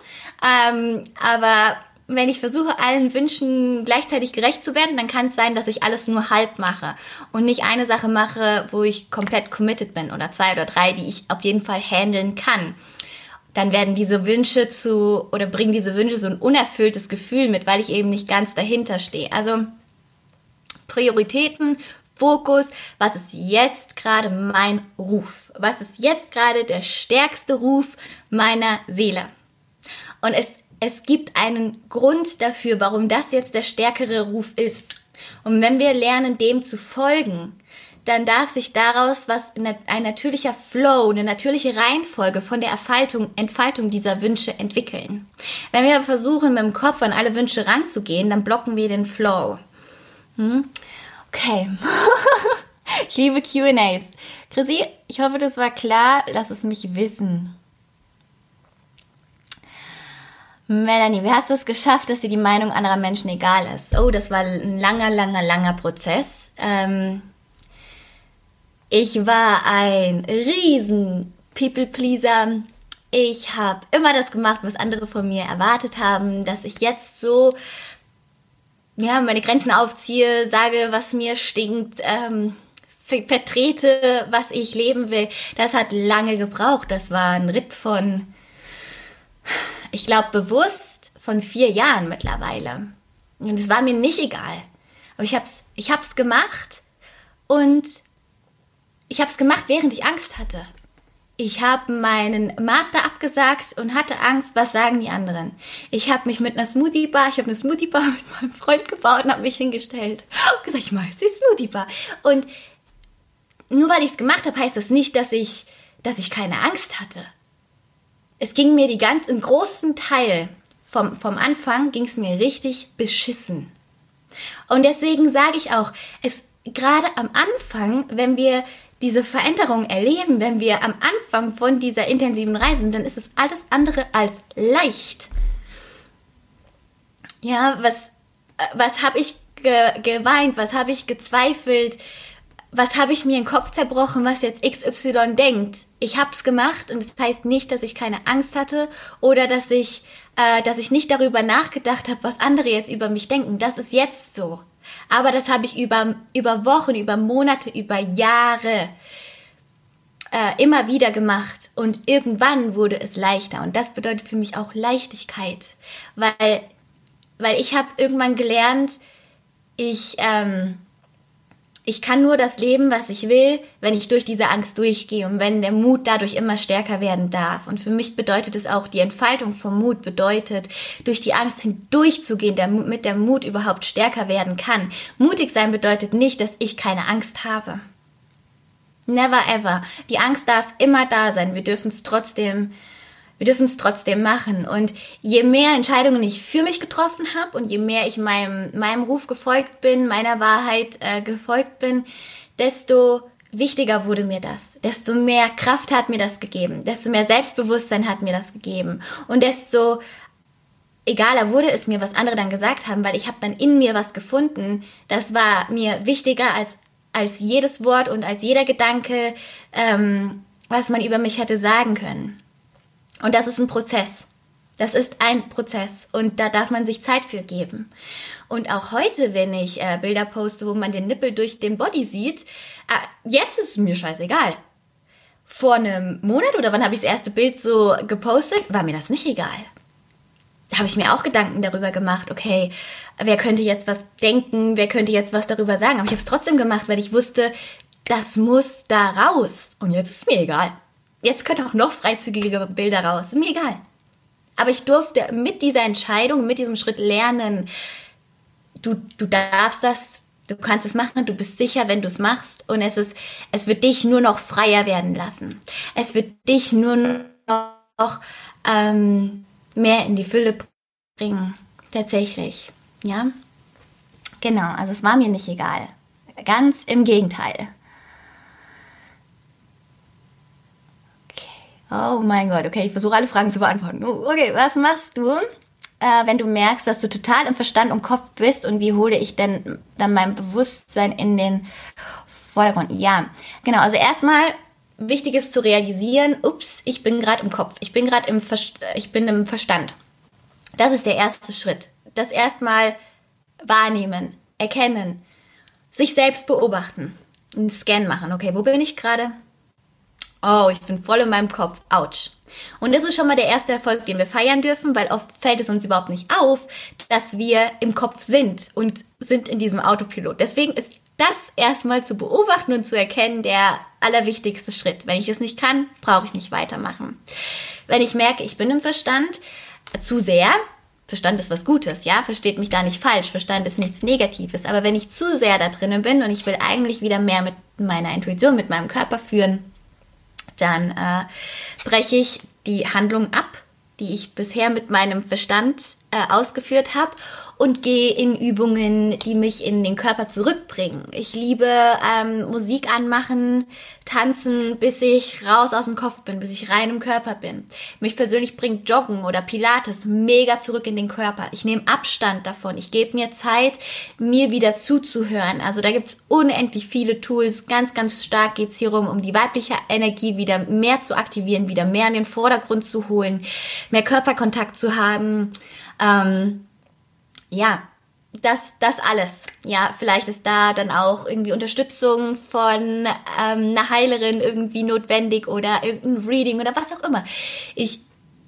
ähm, aber wenn ich versuche, allen Wünschen gleichzeitig gerecht zu werden, dann kann es sein, dass ich alles nur halb mache und nicht eine Sache mache, wo ich komplett committed bin oder zwei oder drei, die ich auf jeden Fall handeln kann. Dann werden diese Wünsche zu oder bringen diese Wünsche so ein unerfülltes Gefühl mit, weil ich eben nicht ganz dahinter stehe. Also Prioritäten, Fokus, was ist jetzt gerade mein Ruf? Was ist jetzt gerade der stärkste Ruf meiner Seele? Und es es gibt einen Grund dafür, warum das jetzt der stärkere Ruf ist. Und wenn wir lernen, dem zu folgen, dann darf sich daraus was ein natürlicher Flow, eine natürliche Reihenfolge von der Entfaltung, Entfaltung dieser Wünsche entwickeln. Wenn wir versuchen, mit dem Kopf an alle Wünsche ranzugehen, dann blocken wir den Flow. Hm? Okay. ich liebe QAs. Chrissy, ich hoffe, das war klar. Lass es mich wissen. Melanie, wie hast du es geschafft, dass dir die Meinung anderer Menschen egal ist? Oh, das war ein langer, langer, langer Prozess. Ähm, ich war ein riesen People-Pleaser. Ich habe immer das gemacht, was andere von mir erwartet haben, dass ich jetzt so ja, meine Grenzen aufziehe, sage, was mir stinkt, ähm, vertrete, was ich leben will. Das hat lange gebraucht. Das war ein Ritt von ich glaube, bewusst von vier Jahren mittlerweile. Und es war mir nicht egal. Aber ich hab's, ich hab's gemacht und ich hab's gemacht, während ich Angst hatte. Ich habe meinen Master abgesagt und hatte Angst, was sagen die anderen. Ich habe mich mit einer Smoothie Bar, ich habe eine Smoothie Bar mit meinem Freund gebaut und habe mich hingestellt und gesagt, ich mache jetzt die Smoothie Bar. Und nur weil ich es gemacht habe, heißt das nicht, dass ich, dass ich keine Angst hatte es ging mir die ganz, im großen Teil vom, vom Anfang ging es mir richtig beschissen. Und deswegen sage ich auch, es gerade am Anfang, wenn wir diese Veränderung erleben, wenn wir am Anfang von dieser intensiven Reise sind, dann ist es alles andere als leicht. Ja, was, was habe ich ge geweint, was habe ich gezweifelt, was habe ich mir den Kopf zerbrochen, was jetzt XY denkt. Ich habe es gemacht und das heißt nicht, dass ich keine Angst hatte oder dass ich, äh, dass ich nicht darüber nachgedacht habe, was andere jetzt über mich denken. Das ist jetzt so. Aber das habe ich über, über Wochen, über Monate, über Jahre äh, immer wieder gemacht. Und irgendwann wurde es leichter. Und das bedeutet für mich auch Leichtigkeit. Weil, weil ich habe irgendwann gelernt, ich... Ähm, ich kann nur das leben, was ich will, wenn ich durch diese Angst durchgehe und wenn der Mut dadurch immer stärker werden darf. Und für mich bedeutet es auch, die Entfaltung vom Mut bedeutet, durch die Angst hindurchzugehen, damit der Mut überhaupt stärker werden kann. Mutig sein bedeutet nicht, dass ich keine Angst habe. Never ever. Die Angst darf immer da sein. Wir dürfen es trotzdem wir dürfen es trotzdem machen. Und je mehr Entscheidungen ich für mich getroffen habe und je mehr ich meinem, meinem Ruf gefolgt bin, meiner Wahrheit äh, gefolgt bin, desto wichtiger wurde mir das. Desto mehr Kraft hat mir das gegeben. Desto mehr Selbstbewusstsein hat mir das gegeben. Und desto egaler wurde es mir, was andere dann gesagt haben, weil ich habe dann in mir was gefunden. Das war mir wichtiger als, als jedes Wort und als jeder Gedanke, ähm, was man über mich hätte sagen können. Und das ist ein Prozess. Das ist ein Prozess und da darf man sich Zeit für geben. Und auch heute, wenn ich äh, Bilder poste, wo man den Nippel durch den Body sieht, äh, jetzt ist es mir scheißegal. Vor einem Monat oder wann habe ich das erste Bild so gepostet, war mir das nicht egal. Da habe ich mir auch Gedanken darüber gemacht, okay, wer könnte jetzt was denken, wer könnte jetzt was darüber sagen. Aber ich habe es trotzdem gemacht, weil ich wusste, das muss da raus. Und jetzt ist es mir egal. Jetzt können auch noch freizügige Bilder raus. Ist mir egal. Aber ich durfte mit dieser Entscheidung, mit diesem Schritt lernen, du, du darfst das, du kannst es machen, du bist sicher, wenn du es machst und es ist, es wird dich nur noch freier werden lassen. Es wird dich nur noch ähm, mehr in die Fülle bringen. Tatsächlich. Ja. Genau, also es war mir nicht egal. Ganz im Gegenteil. Oh mein Gott, okay, ich versuche alle Fragen zu beantworten. Oh, okay, was machst du, äh, wenn du merkst, dass du total im Verstand und Kopf bist und wie hole ich denn dann mein Bewusstsein in den Vordergrund? Ja, genau, also erstmal wichtig ist zu realisieren, ups, ich bin gerade im Kopf, ich bin gerade im, Verst im Verstand. Das ist der erste Schritt. Das erstmal wahrnehmen, erkennen, sich selbst beobachten, einen Scan machen. Okay, wo bin ich gerade? Oh, ich bin voll in meinem Kopf. Autsch. Und das ist schon mal der erste Erfolg, den wir feiern dürfen, weil oft fällt es uns überhaupt nicht auf, dass wir im Kopf sind und sind in diesem Autopilot. Deswegen ist das erstmal zu beobachten und zu erkennen der allerwichtigste Schritt. Wenn ich es nicht kann, brauche ich nicht weitermachen. Wenn ich merke, ich bin im Verstand zu sehr, Verstand ist was Gutes, ja, versteht mich da nicht falsch, Verstand ist nichts Negatives, aber wenn ich zu sehr da drinnen bin und ich will eigentlich wieder mehr mit meiner Intuition, mit meinem Körper führen, dann äh, breche ich die Handlung ab, die ich bisher mit meinem Verstand äh, ausgeführt habe und gehe in Übungen, die mich in den Körper zurückbringen. Ich liebe ähm, Musik anmachen, tanzen, bis ich raus aus dem Kopf bin, bis ich rein im Körper bin. Mich persönlich bringt Joggen oder Pilates mega zurück in den Körper. Ich nehme Abstand davon. Ich gebe mir Zeit, mir wieder zuzuhören. Also da gibt's unendlich viele Tools. Ganz, ganz stark geht's hier rum, um die weibliche Energie wieder mehr zu aktivieren, wieder mehr in den Vordergrund zu holen, mehr Körperkontakt zu haben. Ähm, ja, das, das alles. Ja, vielleicht ist da dann auch irgendwie Unterstützung von ähm, einer Heilerin irgendwie notwendig oder irgendein Reading oder was auch immer. Ich,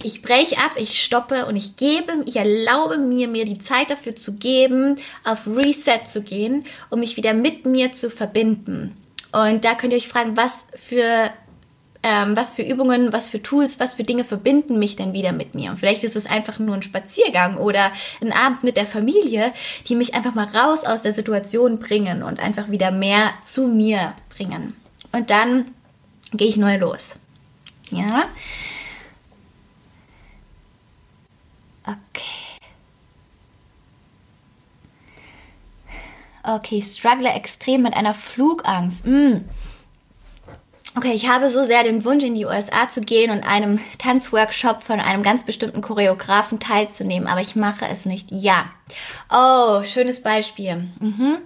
ich breche ab, ich stoppe und ich gebe, ich erlaube mir, mir die Zeit dafür zu geben, auf Reset zu gehen, um mich wieder mit mir zu verbinden. Und da könnt ihr euch fragen, was für ähm, was für Übungen, was für Tools, was für Dinge verbinden mich denn wieder mit mir. Und vielleicht ist es einfach nur ein Spaziergang oder ein Abend mit der Familie, die mich einfach mal raus aus der Situation bringen und einfach wieder mehr zu mir bringen. Und dann gehe ich neu los. Ja. Okay. Okay, struggle extrem mit einer Flugangst. Mm okay, ich habe so sehr den Wunsch, in die USA zu gehen und einem Tanzworkshop von einem ganz bestimmten Choreografen teilzunehmen, aber ich mache es nicht. Ja. Oh, schönes Beispiel. Mhm.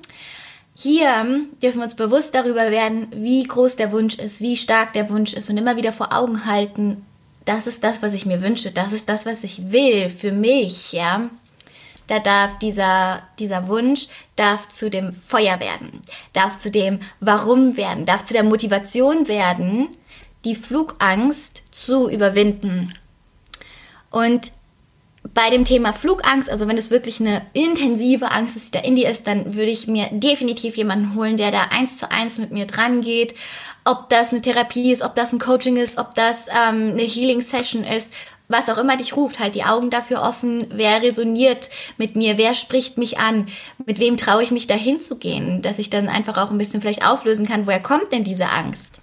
Hier dürfen wir uns bewusst darüber werden, wie groß der Wunsch ist, wie stark der Wunsch ist und immer wieder vor Augen halten, das ist das, was ich mir wünsche, das ist das, was ich will für mich, ja da darf dieser, dieser Wunsch darf zu dem Feuer werden, darf zu dem Warum werden, darf zu der Motivation werden, die Flugangst zu überwinden. Und bei dem Thema Flugangst, also wenn es wirklich eine intensive Angst ist, die da in dir ist, dann würde ich mir definitiv jemanden holen, der da eins zu eins mit mir dran geht. Ob das eine Therapie ist, ob das ein Coaching ist, ob das ähm, eine Healing Session ist, was auch immer dich ruft, halt die Augen dafür offen, wer resoniert mit mir, wer spricht mich an, mit wem traue ich mich dahin zu gehen, dass ich dann einfach auch ein bisschen vielleicht auflösen kann, woher kommt denn diese Angst?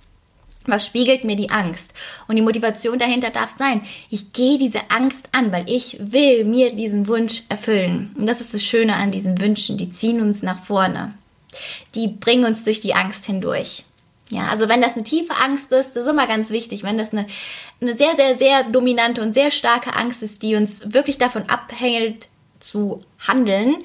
Was spiegelt mir die Angst? Und die Motivation dahinter darf sein, ich gehe diese Angst an, weil ich will mir diesen Wunsch erfüllen. Und das ist das Schöne an diesen Wünschen, die ziehen uns nach vorne. Die bringen uns durch die Angst hindurch. Ja, also wenn das eine tiefe Angst ist, das ist immer ganz wichtig, wenn das eine, eine sehr, sehr, sehr dominante und sehr starke Angst ist, die uns wirklich davon abhält zu handeln,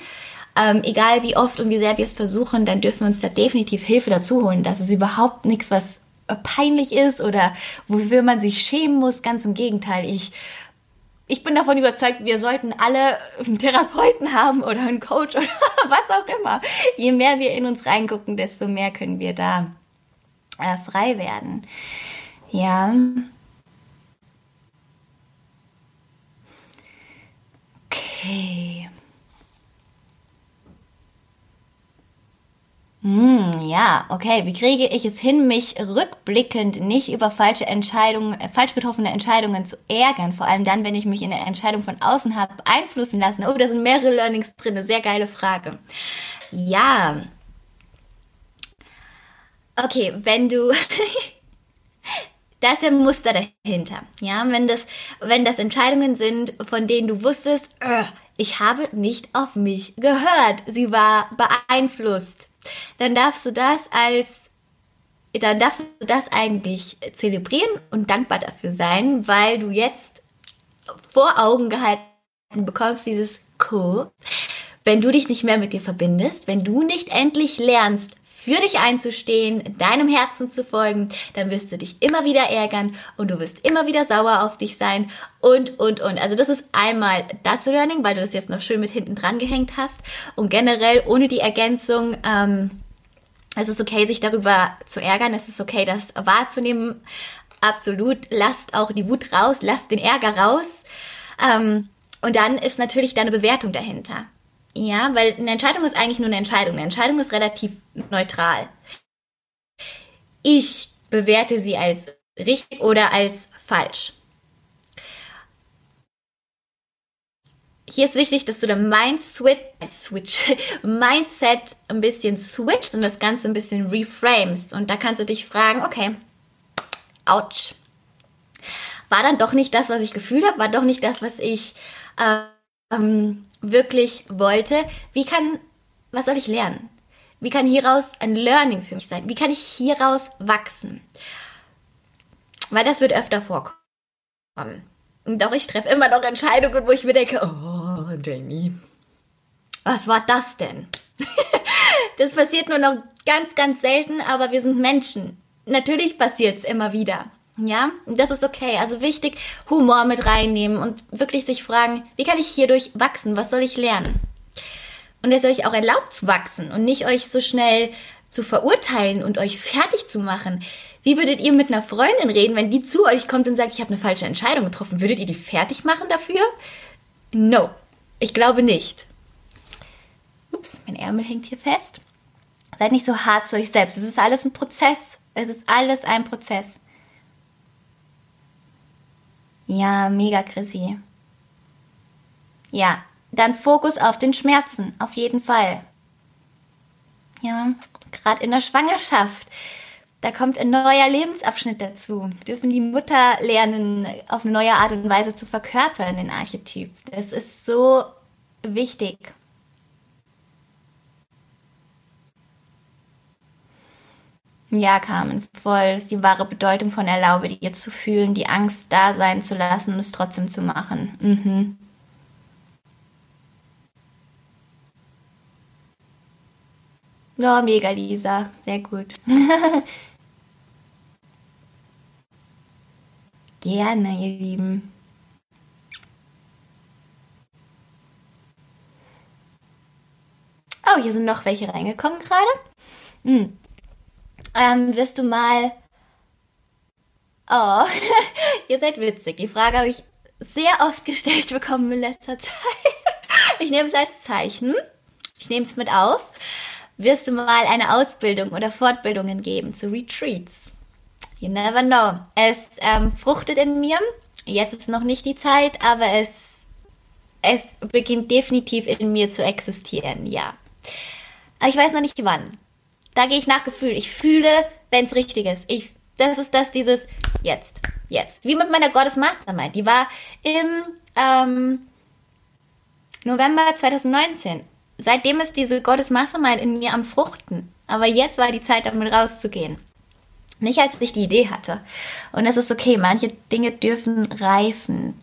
ähm, egal wie oft und wie sehr wir es versuchen, dann dürfen wir uns da definitiv Hilfe dazu holen. Das ist überhaupt nichts, was peinlich ist oder wofür man sich schämen muss. Ganz im Gegenteil. Ich, ich bin davon überzeugt, wir sollten alle einen Therapeuten haben oder einen Coach oder was auch immer. Je mehr wir in uns reingucken, desto mehr können wir da äh, frei werden. Ja. Okay. Hm, ja, okay. Wie kriege ich es hin, mich rückblickend nicht über falsche Entscheidungen, äh, falsch getroffene Entscheidungen zu ärgern? Vor allem dann, wenn ich mich in eine Entscheidung von außen habe beeinflussen lassen. Oh, da sind mehrere Learnings drin. Eine sehr geile Frage. Ja, okay, wenn du, da ist ein Muster dahinter, ja, wenn das, wenn das Entscheidungen sind, von denen du wusstest, ich habe nicht auf mich gehört, sie war beeinflusst, dann darfst du das als dann darfst du das eigentlich zelebrieren und dankbar dafür sein, weil du jetzt vor Augen gehalten bekommst, dieses Co. Wenn du dich nicht mehr mit dir verbindest, wenn du nicht endlich lernst, für dich einzustehen, deinem Herzen zu folgen, dann wirst du dich immer wieder ärgern und du wirst immer wieder sauer auf dich sein und, und, und. Also das ist einmal das Learning, weil du das jetzt noch schön mit hinten dran gehängt hast und generell ohne die Ergänzung, ähm, es ist okay, sich darüber zu ärgern, es ist okay, das wahrzunehmen. Absolut, lasst auch die Wut raus, lasst den Ärger raus. Ähm, und dann ist natürlich deine Bewertung dahinter. Ja, weil eine Entscheidung ist eigentlich nur eine Entscheidung. Eine Entscheidung ist relativ neutral. Ich bewerte sie als richtig oder als falsch. hier ist wichtig, dass du dein Mind Switch, Mindset ein bisschen switchst und das Ganze ein bisschen reframest. Und da kannst du dich fragen, okay, ouch. War dann doch nicht das, was ich gefühlt habe, war doch nicht das, was ich ähm, wirklich wollte. Wie kann, was soll ich lernen? Wie kann hieraus ein Learning für mich sein? Wie kann ich hieraus wachsen? Weil das wird öfter vorkommen. Und auch ich treffe immer noch Entscheidungen, wo ich mir denke, oh, Jamie, was war das denn? das passiert nur noch ganz, ganz selten, aber wir sind Menschen. Natürlich passiert es immer wieder. Ja, das ist okay. Also wichtig, Humor mit reinnehmen und wirklich sich fragen, wie kann ich hierdurch wachsen? Was soll ich lernen? Und es euch auch erlaubt zu wachsen und nicht euch so schnell zu verurteilen und euch fertig zu machen. Wie würdet ihr mit einer Freundin reden, wenn die zu euch kommt und sagt, ich habe eine falsche Entscheidung getroffen? Würdet ihr die fertig machen dafür? No, ich glaube nicht. Ups, mein Ärmel hängt hier fest. Seid nicht so hart zu euch selbst. Es ist alles ein Prozess. Es ist alles ein Prozess. Ja, mega, Chrissy. Ja, dann Fokus auf den Schmerzen, auf jeden Fall. Ja, gerade in der Schwangerschaft da kommt ein neuer Lebensabschnitt dazu. Dürfen die Mutter lernen, auf eine neue Art und Weise zu verkörpern, den Archetyp. Das ist so wichtig. Ja, Carmen, voll. Das ist die wahre Bedeutung von Erlaube dir zu fühlen, die Angst da sein zu lassen und es trotzdem zu machen. Mhm. Oh, mega, Lisa. Sehr gut. Gerne, ihr Lieben. Oh, hier sind noch welche reingekommen gerade. Hm. Ähm, wirst du mal. Oh, ihr seid witzig. Die Frage habe ich sehr oft gestellt bekommen in letzter Zeit. Ich nehme es als Zeichen. Ich nehme es mit auf. Wirst du mal eine Ausbildung oder Fortbildungen geben zu Retreats? You never know. Es ähm, fruchtet in mir. Jetzt ist noch nicht die Zeit, aber es, es beginnt definitiv in mir zu existieren, ja. Aber ich weiß noch nicht wann. Da gehe ich nach Gefühl. Ich fühle, wenn es richtig ist. Ich, das ist das, dieses jetzt, jetzt. Wie mit meiner Goddess Mastermind. Die war im ähm, November 2019. Seitdem ist diese Goddess Mastermind in mir am Fruchten. Aber jetzt war die Zeit, damit rauszugehen. Nicht als ich die Idee hatte. Und es ist okay, manche Dinge dürfen reifen.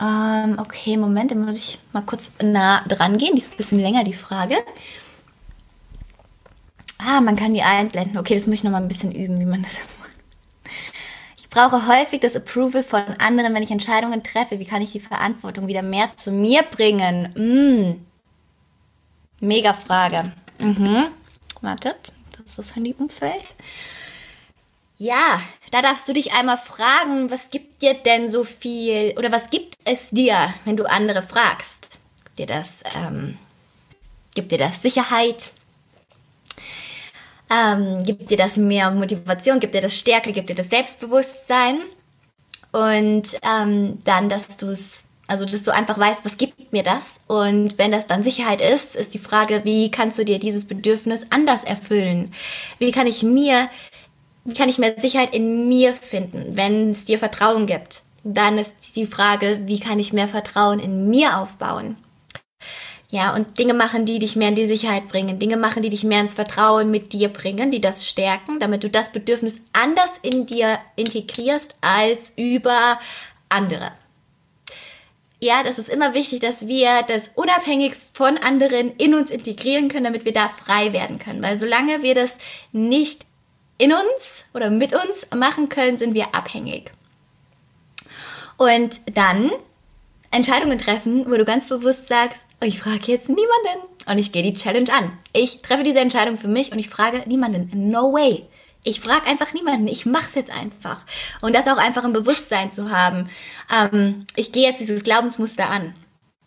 Ähm, okay, Moment, dann muss ich mal kurz nah dran gehen. Die ist ein bisschen länger, die Frage. Ah, man kann die einblenden. Okay, das muss ich noch mal ein bisschen üben, wie man das macht. Ich brauche häufig das Approval von anderen, wenn ich Entscheidungen treffe. Wie kann ich die Verantwortung wieder mehr zu mir bringen? Mm. Mega Frage. Mhm. Wartet ist das Handyumfeld. Ja, da darfst du dich einmal fragen, was gibt dir denn so viel oder was gibt es dir, wenn du andere fragst? Gibt dir das, ähm, gibt dir das Sicherheit? Ähm, gibt dir das mehr Motivation? Gibt dir das Stärke? Gibt dir das Selbstbewusstsein? Und ähm, dann, dass du es also, dass du einfach weißt, was gibt mir das? Und wenn das dann Sicherheit ist, ist die Frage, wie kannst du dir dieses Bedürfnis anders erfüllen? Wie kann ich mir, wie kann ich mehr Sicherheit in mir finden, wenn es dir Vertrauen gibt? Dann ist die Frage, wie kann ich mehr Vertrauen in mir aufbauen? Ja, und Dinge machen, die dich mehr in die Sicherheit bringen, Dinge machen, die dich mehr ins Vertrauen mit dir bringen, die das stärken, damit du das Bedürfnis anders in dir integrierst als über andere ja, das ist immer wichtig, dass wir das unabhängig von anderen in uns integrieren können, damit wir da frei werden können. Weil solange wir das nicht in uns oder mit uns machen können, sind wir abhängig. Und dann Entscheidungen treffen, wo du ganz bewusst sagst, oh, ich frage jetzt niemanden und ich gehe die Challenge an. Ich treffe diese Entscheidung für mich und ich frage niemanden. No way. Ich frage einfach niemanden, ich mache es jetzt einfach. Und das auch einfach im Bewusstsein zu haben. Ähm, ich gehe jetzt dieses Glaubensmuster an.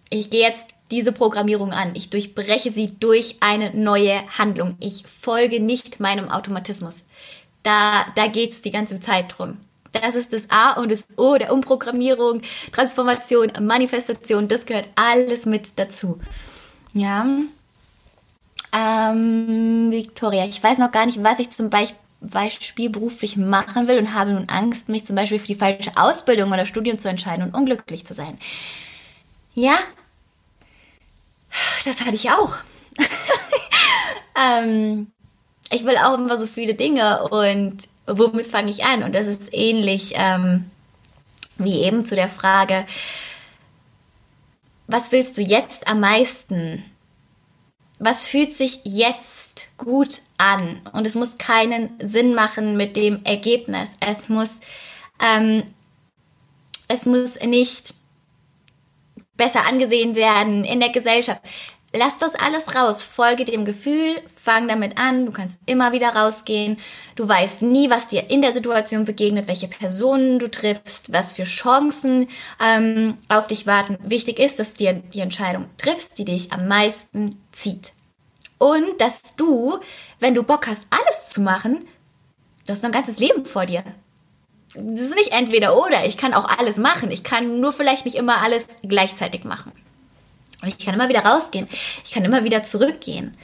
Ich gehe jetzt diese Programmierung an. Ich durchbreche sie durch eine neue Handlung. Ich folge nicht meinem Automatismus. Da, da geht's die ganze Zeit drum. Das ist das A und das O der Umprogrammierung, Transformation, Manifestation. Das gehört alles mit dazu. Ja. Ähm, Victoria, ich weiß noch gar nicht, was ich zum Beispiel beruflich machen will und habe nun Angst, mich zum Beispiel für die falsche Ausbildung oder Studium zu entscheiden und unglücklich zu sein. Ja, das hatte ich auch. ähm, ich will auch immer so viele Dinge und womit fange ich an? Und das ist ähnlich ähm, wie eben zu der Frage, was willst du jetzt am meisten? Was fühlt sich jetzt gut an? Und es muss keinen Sinn machen mit dem Ergebnis. Es muss, ähm, es muss nicht besser angesehen werden in der Gesellschaft. Lass das alles raus. Folge dem Gefühl, fang damit an. Du kannst immer wieder rausgehen. Du weißt nie, was dir in der Situation begegnet, welche Personen du triffst, was für Chancen ähm, auf dich warten. Wichtig ist, dass du die Entscheidung triffst, die dich am meisten zieht. Und dass du, wenn du Bock hast, alles zu machen, du hast noch ein ganzes Leben vor dir. Das ist nicht entweder oder. Ich kann auch alles machen. Ich kann nur vielleicht nicht immer alles gleichzeitig machen. Und ich kann immer wieder rausgehen. Ich kann immer wieder zurückgehen.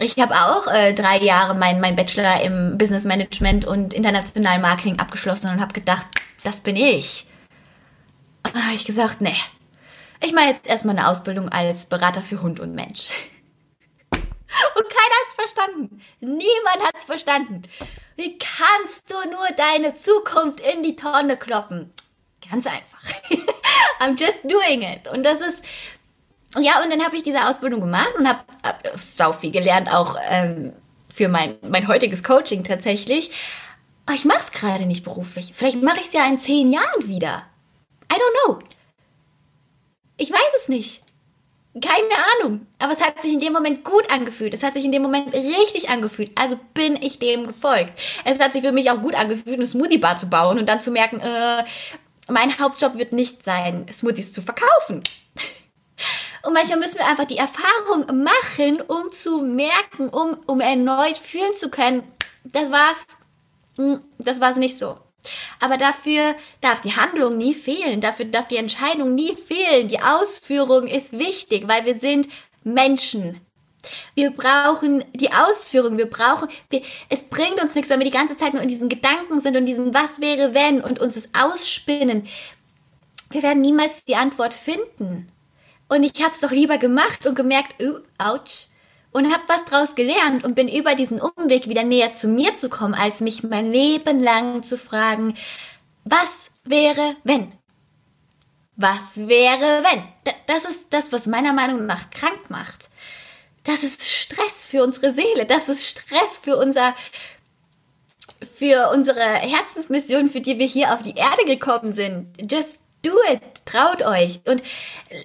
Ich habe auch äh, drei Jahre meinen mein Bachelor im Business Management und internationalen Marketing abgeschlossen und habe gedacht, das bin ich. Dann habe ich gesagt, nee, ich mache jetzt erstmal eine Ausbildung als Berater für Hund und Mensch. Und keiner hat's verstanden. Niemand hat's verstanden. Wie kannst du nur deine Zukunft in die Tonne kloppen? Ganz einfach. I'm just doing it. Und das ist, ja, und dann habe ich diese Ausbildung gemacht und habe hab sau viel gelernt, auch ähm, für mein, mein heutiges Coaching tatsächlich. Aber ich mache es gerade nicht beruflich. Vielleicht mache ich es ja in zehn Jahren wieder. I don't know. Ich weiß es nicht. Keine Ahnung. Aber es hat sich in dem Moment gut angefühlt. Es hat sich in dem Moment richtig angefühlt. Also bin ich dem gefolgt. Es hat sich für mich auch gut angefühlt, eine Smoothie Bar zu bauen und dann zu merken, äh, mein Hauptjob wird nicht sein, Smoothies zu verkaufen. Und manchmal müssen wir einfach die Erfahrung machen, um zu merken, um, um erneut fühlen zu können, das war's, hm, das war's nicht so. Aber dafür darf die Handlung nie fehlen, dafür darf die Entscheidung nie fehlen. Die Ausführung ist wichtig, weil wir sind Menschen. Wir brauchen die Ausführung, wir brauchen, wir, es bringt uns nichts, wenn wir die ganze Zeit nur in diesen Gedanken sind und diesen Was wäre wenn und uns das ausspinnen. Wir werden niemals die Antwort finden. Und ich habe es doch lieber gemacht und gemerkt, uh, ouch, und habe was draus gelernt und bin über diesen Umweg wieder näher zu mir zu kommen, als mich mein Leben lang zu fragen, was wäre wenn? Was wäre wenn? Das ist das, was meiner Meinung nach krank macht. Das ist Stress für unsere Seele. Das ist Stress für unser, für unsere Herzensmission, für die wir hier auf die Erde gekommen sind. Just do it. Traut euch und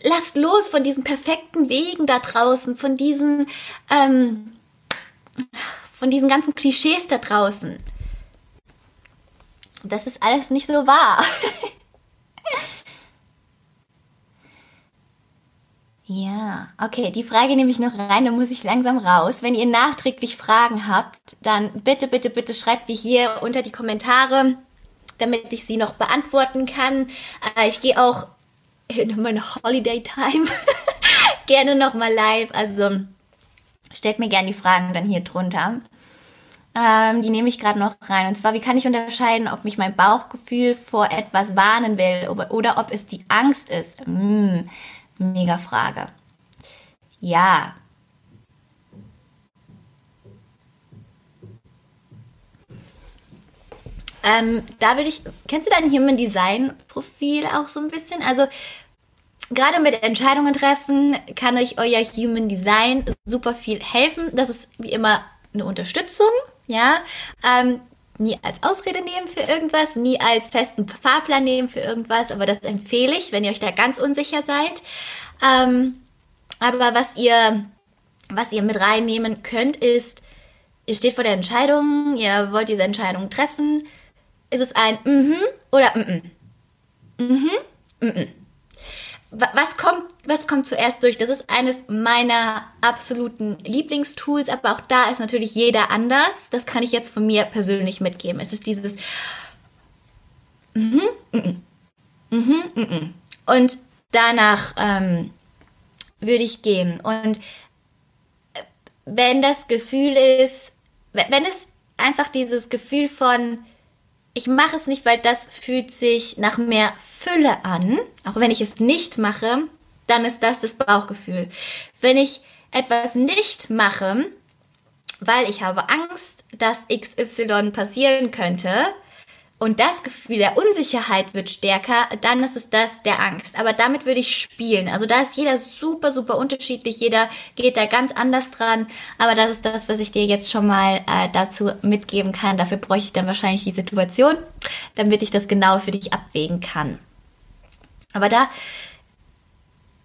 lasst los von diesen perfekten Wegen da draußen, von diesen, ähm, von diesen ganzen Klischees da draußen. Das ist alles nicht so wahr. Ja, okay, die Frage nehme ich noch rein, dann muss ich langsam raus. Wenn ihr nachträglich Fragen habt, dann bitte, bitte, bitte schreibt die hier unter die Kommentare, damit ich sie noch beantworten kann. Äh, ich gehe auch in meine Holiday Time gerne nochmal live, also stellt mir gerne die Fragen dann hier drunter. Ähm, die nehme ich gerade noch rein. Und zwar, wie kann ich unterscheiden, ob mich mein Bauchgefühl vor etwas warnen will oder, oder ob es die Angst ist? Hm Mega Frage. Ja. Ähm, da will ich, kennst du dein Human Design Profil auch so ein bisschen? Also, gerade mit Entscheidungen treffen kann euch euer Human Design super viel helfen. Das ist wie immer eine Unterstützung, ja. Ähm, nie als Ausrede nehmen für irgendwas, nie als festen Fahrplan nehmen für irgendwas, aber das empfehle ich, wenn ihr euch da ganz unsicher seid. Ähm, aber was ihr, was ihr mit reinnehmen könnt, ist, ihr steht vor der Entscheidung, ihr wollt diese Entscheidung treffen. Ist es ein mhm oder mhm? Mhm, mhm. Was kommt, was kommt zuerst durch? Das ist eines meiner absoluten Lieblingstools, aber auch da ist natürlich jeder anders. Das kann ich jetzt von mir persönlich mitgeben. Es ist dieses, Mhm, mhm, mhm, mhm. Und danach ähm, würde ich gehen. Und wenn das Gefühl ist, wenn es einfach dieses Gefühl von, ich mache es nicht, weil das fühlt sich nach mehr Fülle an, auch wenn ich es nicht mache, dann ist das das Bauchgefühl. Wenn ich etwas nicht mache, weil ich habe Angst, dass XY passieren könnte, und das Gefühl der Unsicherheit wird stärker, dann ist es das der Angst. Aber damit würde ich spielen. Also da ist jeder super, super unterschiedlich. Jeder geht da ganz anders dran. Aber das ist das, was ich dir jetzt schon mal äh, dazu mitgeben kann. Dafür bräuchte ich dann wahrscheinlich die Situation, damit ich das genau für dich abwägen kann. Aber da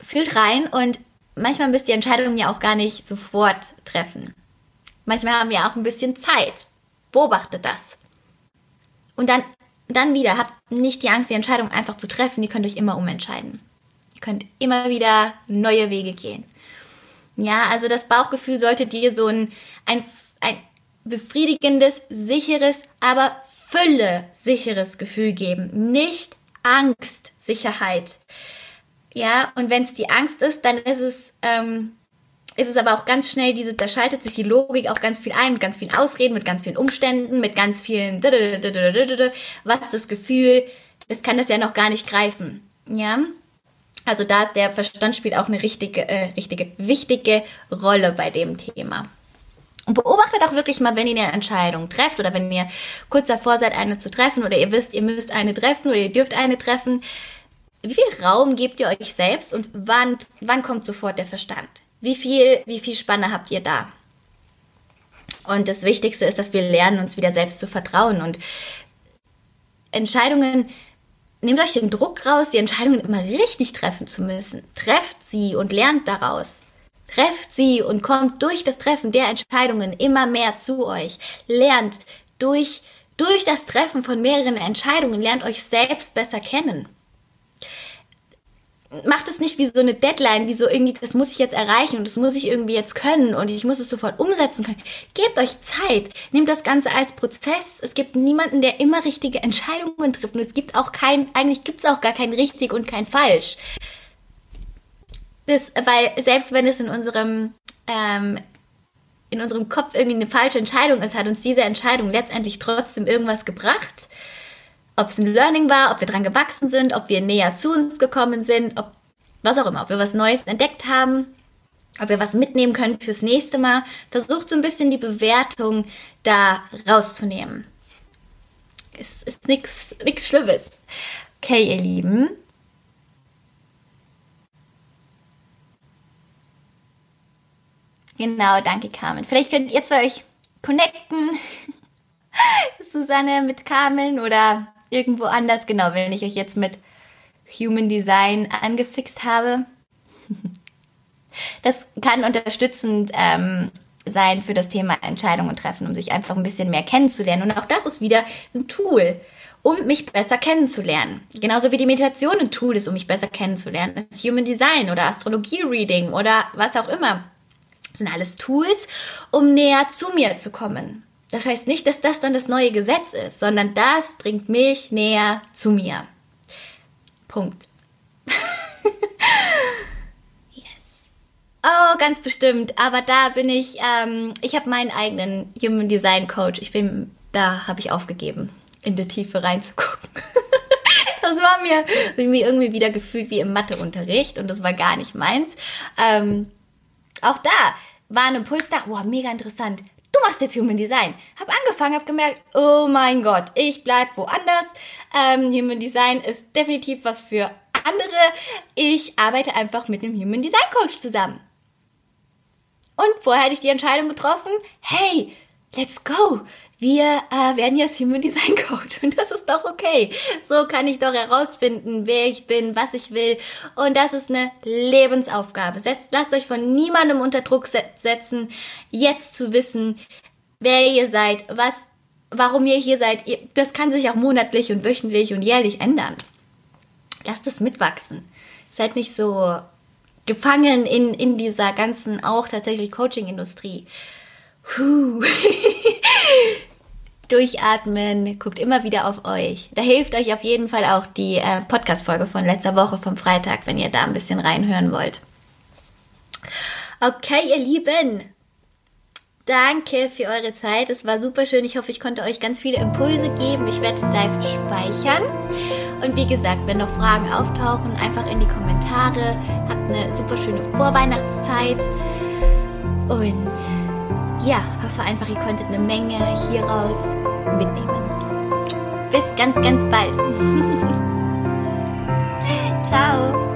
fühlt rein und manchmal müsst ihr Entscheidungen ja auch gar nicht sofort treffen. Manchmal haben wir auch ein bisschen Zeit. Beobachtet das. Und dann, dann wieder, habt nicht die Angst, die Entscheidung einfach zu treffen. Ihr könnt euch immer umentscheiden. Ihr könnt immer wieder neue Wege gehen. Ja, also das Bauchgefühl sollte dir so ein, ein, ein befriedigendes, sicheres, aber Fülle sicheres Gefühl geben. Nicht Angst, Sicherheit. Ja, und wenn es die Angst ist, dann ist es ähm, ist es aber auch ganz schnell diese, da schaltet sich die Logik auch ganz viel ein, mit ganz vielen Ausreden, mit ganz vielen Umständen, mit ganz vielen, was das Gefühl, das kann das ja noch gar nicht greifen. Ja? Also da ist der Verstand spielt auch eine richtige, äh, richtige, wichtige Rolle bei dem Thema. Und beobachtet auch wirklich mal, wenn ihr eine Entscheidung trefft oder wenn ihr kurz davor seid, eine zu treffen oder ihr wisst, ihr müsst eine treffen oder ihr dürft eine treffen. Wie viel Raum gebt ihr euch selbst und wann, wann kommt sofort der Verstand? Wie viel, wie viel Spanne habt ihr da? Und das Wichtigste ist, dass wir lernen, uns wieder selbst zu vertrauen und Entscheidungen, nehmt euch den Druck raus, die Entscheidungen immer richtig treffen zu müssen. Trefft sie und lernt daraus. Trefft sie und kommt durch das Treffen der Entscheidungen immer mehr zu euch. Lernt durch, durch das Treffen von mehreren Entscheidungen, lernt euch selbst besser kennen macht es nicht wie so eine Deadline, wie so irgendwie, das muss ich jetzt erreichen und das muss ich irgendwie jetzt können und ich muss es sofort umsetzen können. Gebt euch Zeit. Nehmt das Ganze als Prozess. Es gibt niemanden, der immer richtige Entscheidungen trifft und es gibt auch kein, eigentlich gibt es auch gar kein richtig und kein falsch. Das, weil selbst wenn es in unserem, ähm, in unserem Kopf irgendwie eine falsche Entscheidung ist, hat uns diese Entscheidung letztendlich trotzdem irgendwas gebracht ob es ein Learning war, ob wir dran gewachsen sind, ob wir näher zu uns gekommen sind, ob was auch immer, ob wir was Neues entdeckt haben, ob wir was mitnehmen können fürs nächste Mal. Versucht so ein bisschen die Bewertung da rauszunehmen. Es ist nichts nix Schlimmes. Okay, ihr Lieben. Genau, danke Carmen. Vielleicht könnt ihr zu euch connecten. Susanne mit Carmen oder irgendwo anders. Genau, wenn ich euch jetzt mit Human Design angefixt habe. Das kann unterstützend ähm, sein für das Thema Entscheidungen treffen, um sich einfach ein bisschen mehr kennenzulernen. Und auch das ist wieder ein Tool, um mich besser kennenzulernen. Genauso wie die Meditation ein Tool ist, um mich besser kennenzulernen. Das Human Design oder Astrologie-Reading oder was auch immer. Das sind alles Tools, um näher zu mir zu kommen. Das heißt nicht, dass das dann das neue Gesetz ist, sondern das bringt mich näher zu mir. Punkt. yes. Oh, ganz bestimmt. Aber da bin ich, ähm, ich habe meinen eigenen Human Design Coach. Ich bin, da habe ich aufgegeben, in die Tiefe reinzugucken. das war mir, mir irgendwie wieder gefühlt wie im Matheunterricht und das war gar nicht meins. Ähm, auch da war ein Impuls da, wow, mega interessant du machst jetzt Human Design. Hab angefangen, hab gemerkt, oh mein Gott, ich bleib woanders. Ähm, Human Design ist definitiv was für andere. Ich arbeite einfach mit einem Human Design Coach zusammen. Und vorher hatte ich die Entscheidung getroffen, hey, let's go wir äh, werden jetzt Human Design Coach und das ist doch okay. So kann ich doch herausfinden, wer ich bin, was ich will und das ist eine Lebensaufgabe. Setzt, lasst euch von niemandem unter Druck setzen, jetzt zu wissen, wer ihr seid, was, warum ihr hier seid. Das kann sich auch monatlich und wöchentlich und jährlich ändern. Lasst es mitwachsen. Seid nicht so gefangen in, in dieser ganzen auch tatsächlich Coaching-Industrie. durchatmen, guckt immer wieder auf euch. Da hilft euch auf jeden Fall auch die äh, Podcast-Folge von letzter Woche vom Freitag, wenn ihr da ein bisschen reinhören wollt. Okay, ihr Lieben. Danke für eure Zeit. Es war super schön. Ich hoffe, ich konnte euch ganz viele Impulse geben. Ich werde es live speichern. Und wie gesagt, wenn noch Fragen auftauchen, einfach in die Kommentare. Habt eine super schöne Vorweihnachtszeit. Und ja, hoffe einfach, ihr konntet eine Menge hieraus mitnehmen. Bis ganz, ganz bald. Ciao.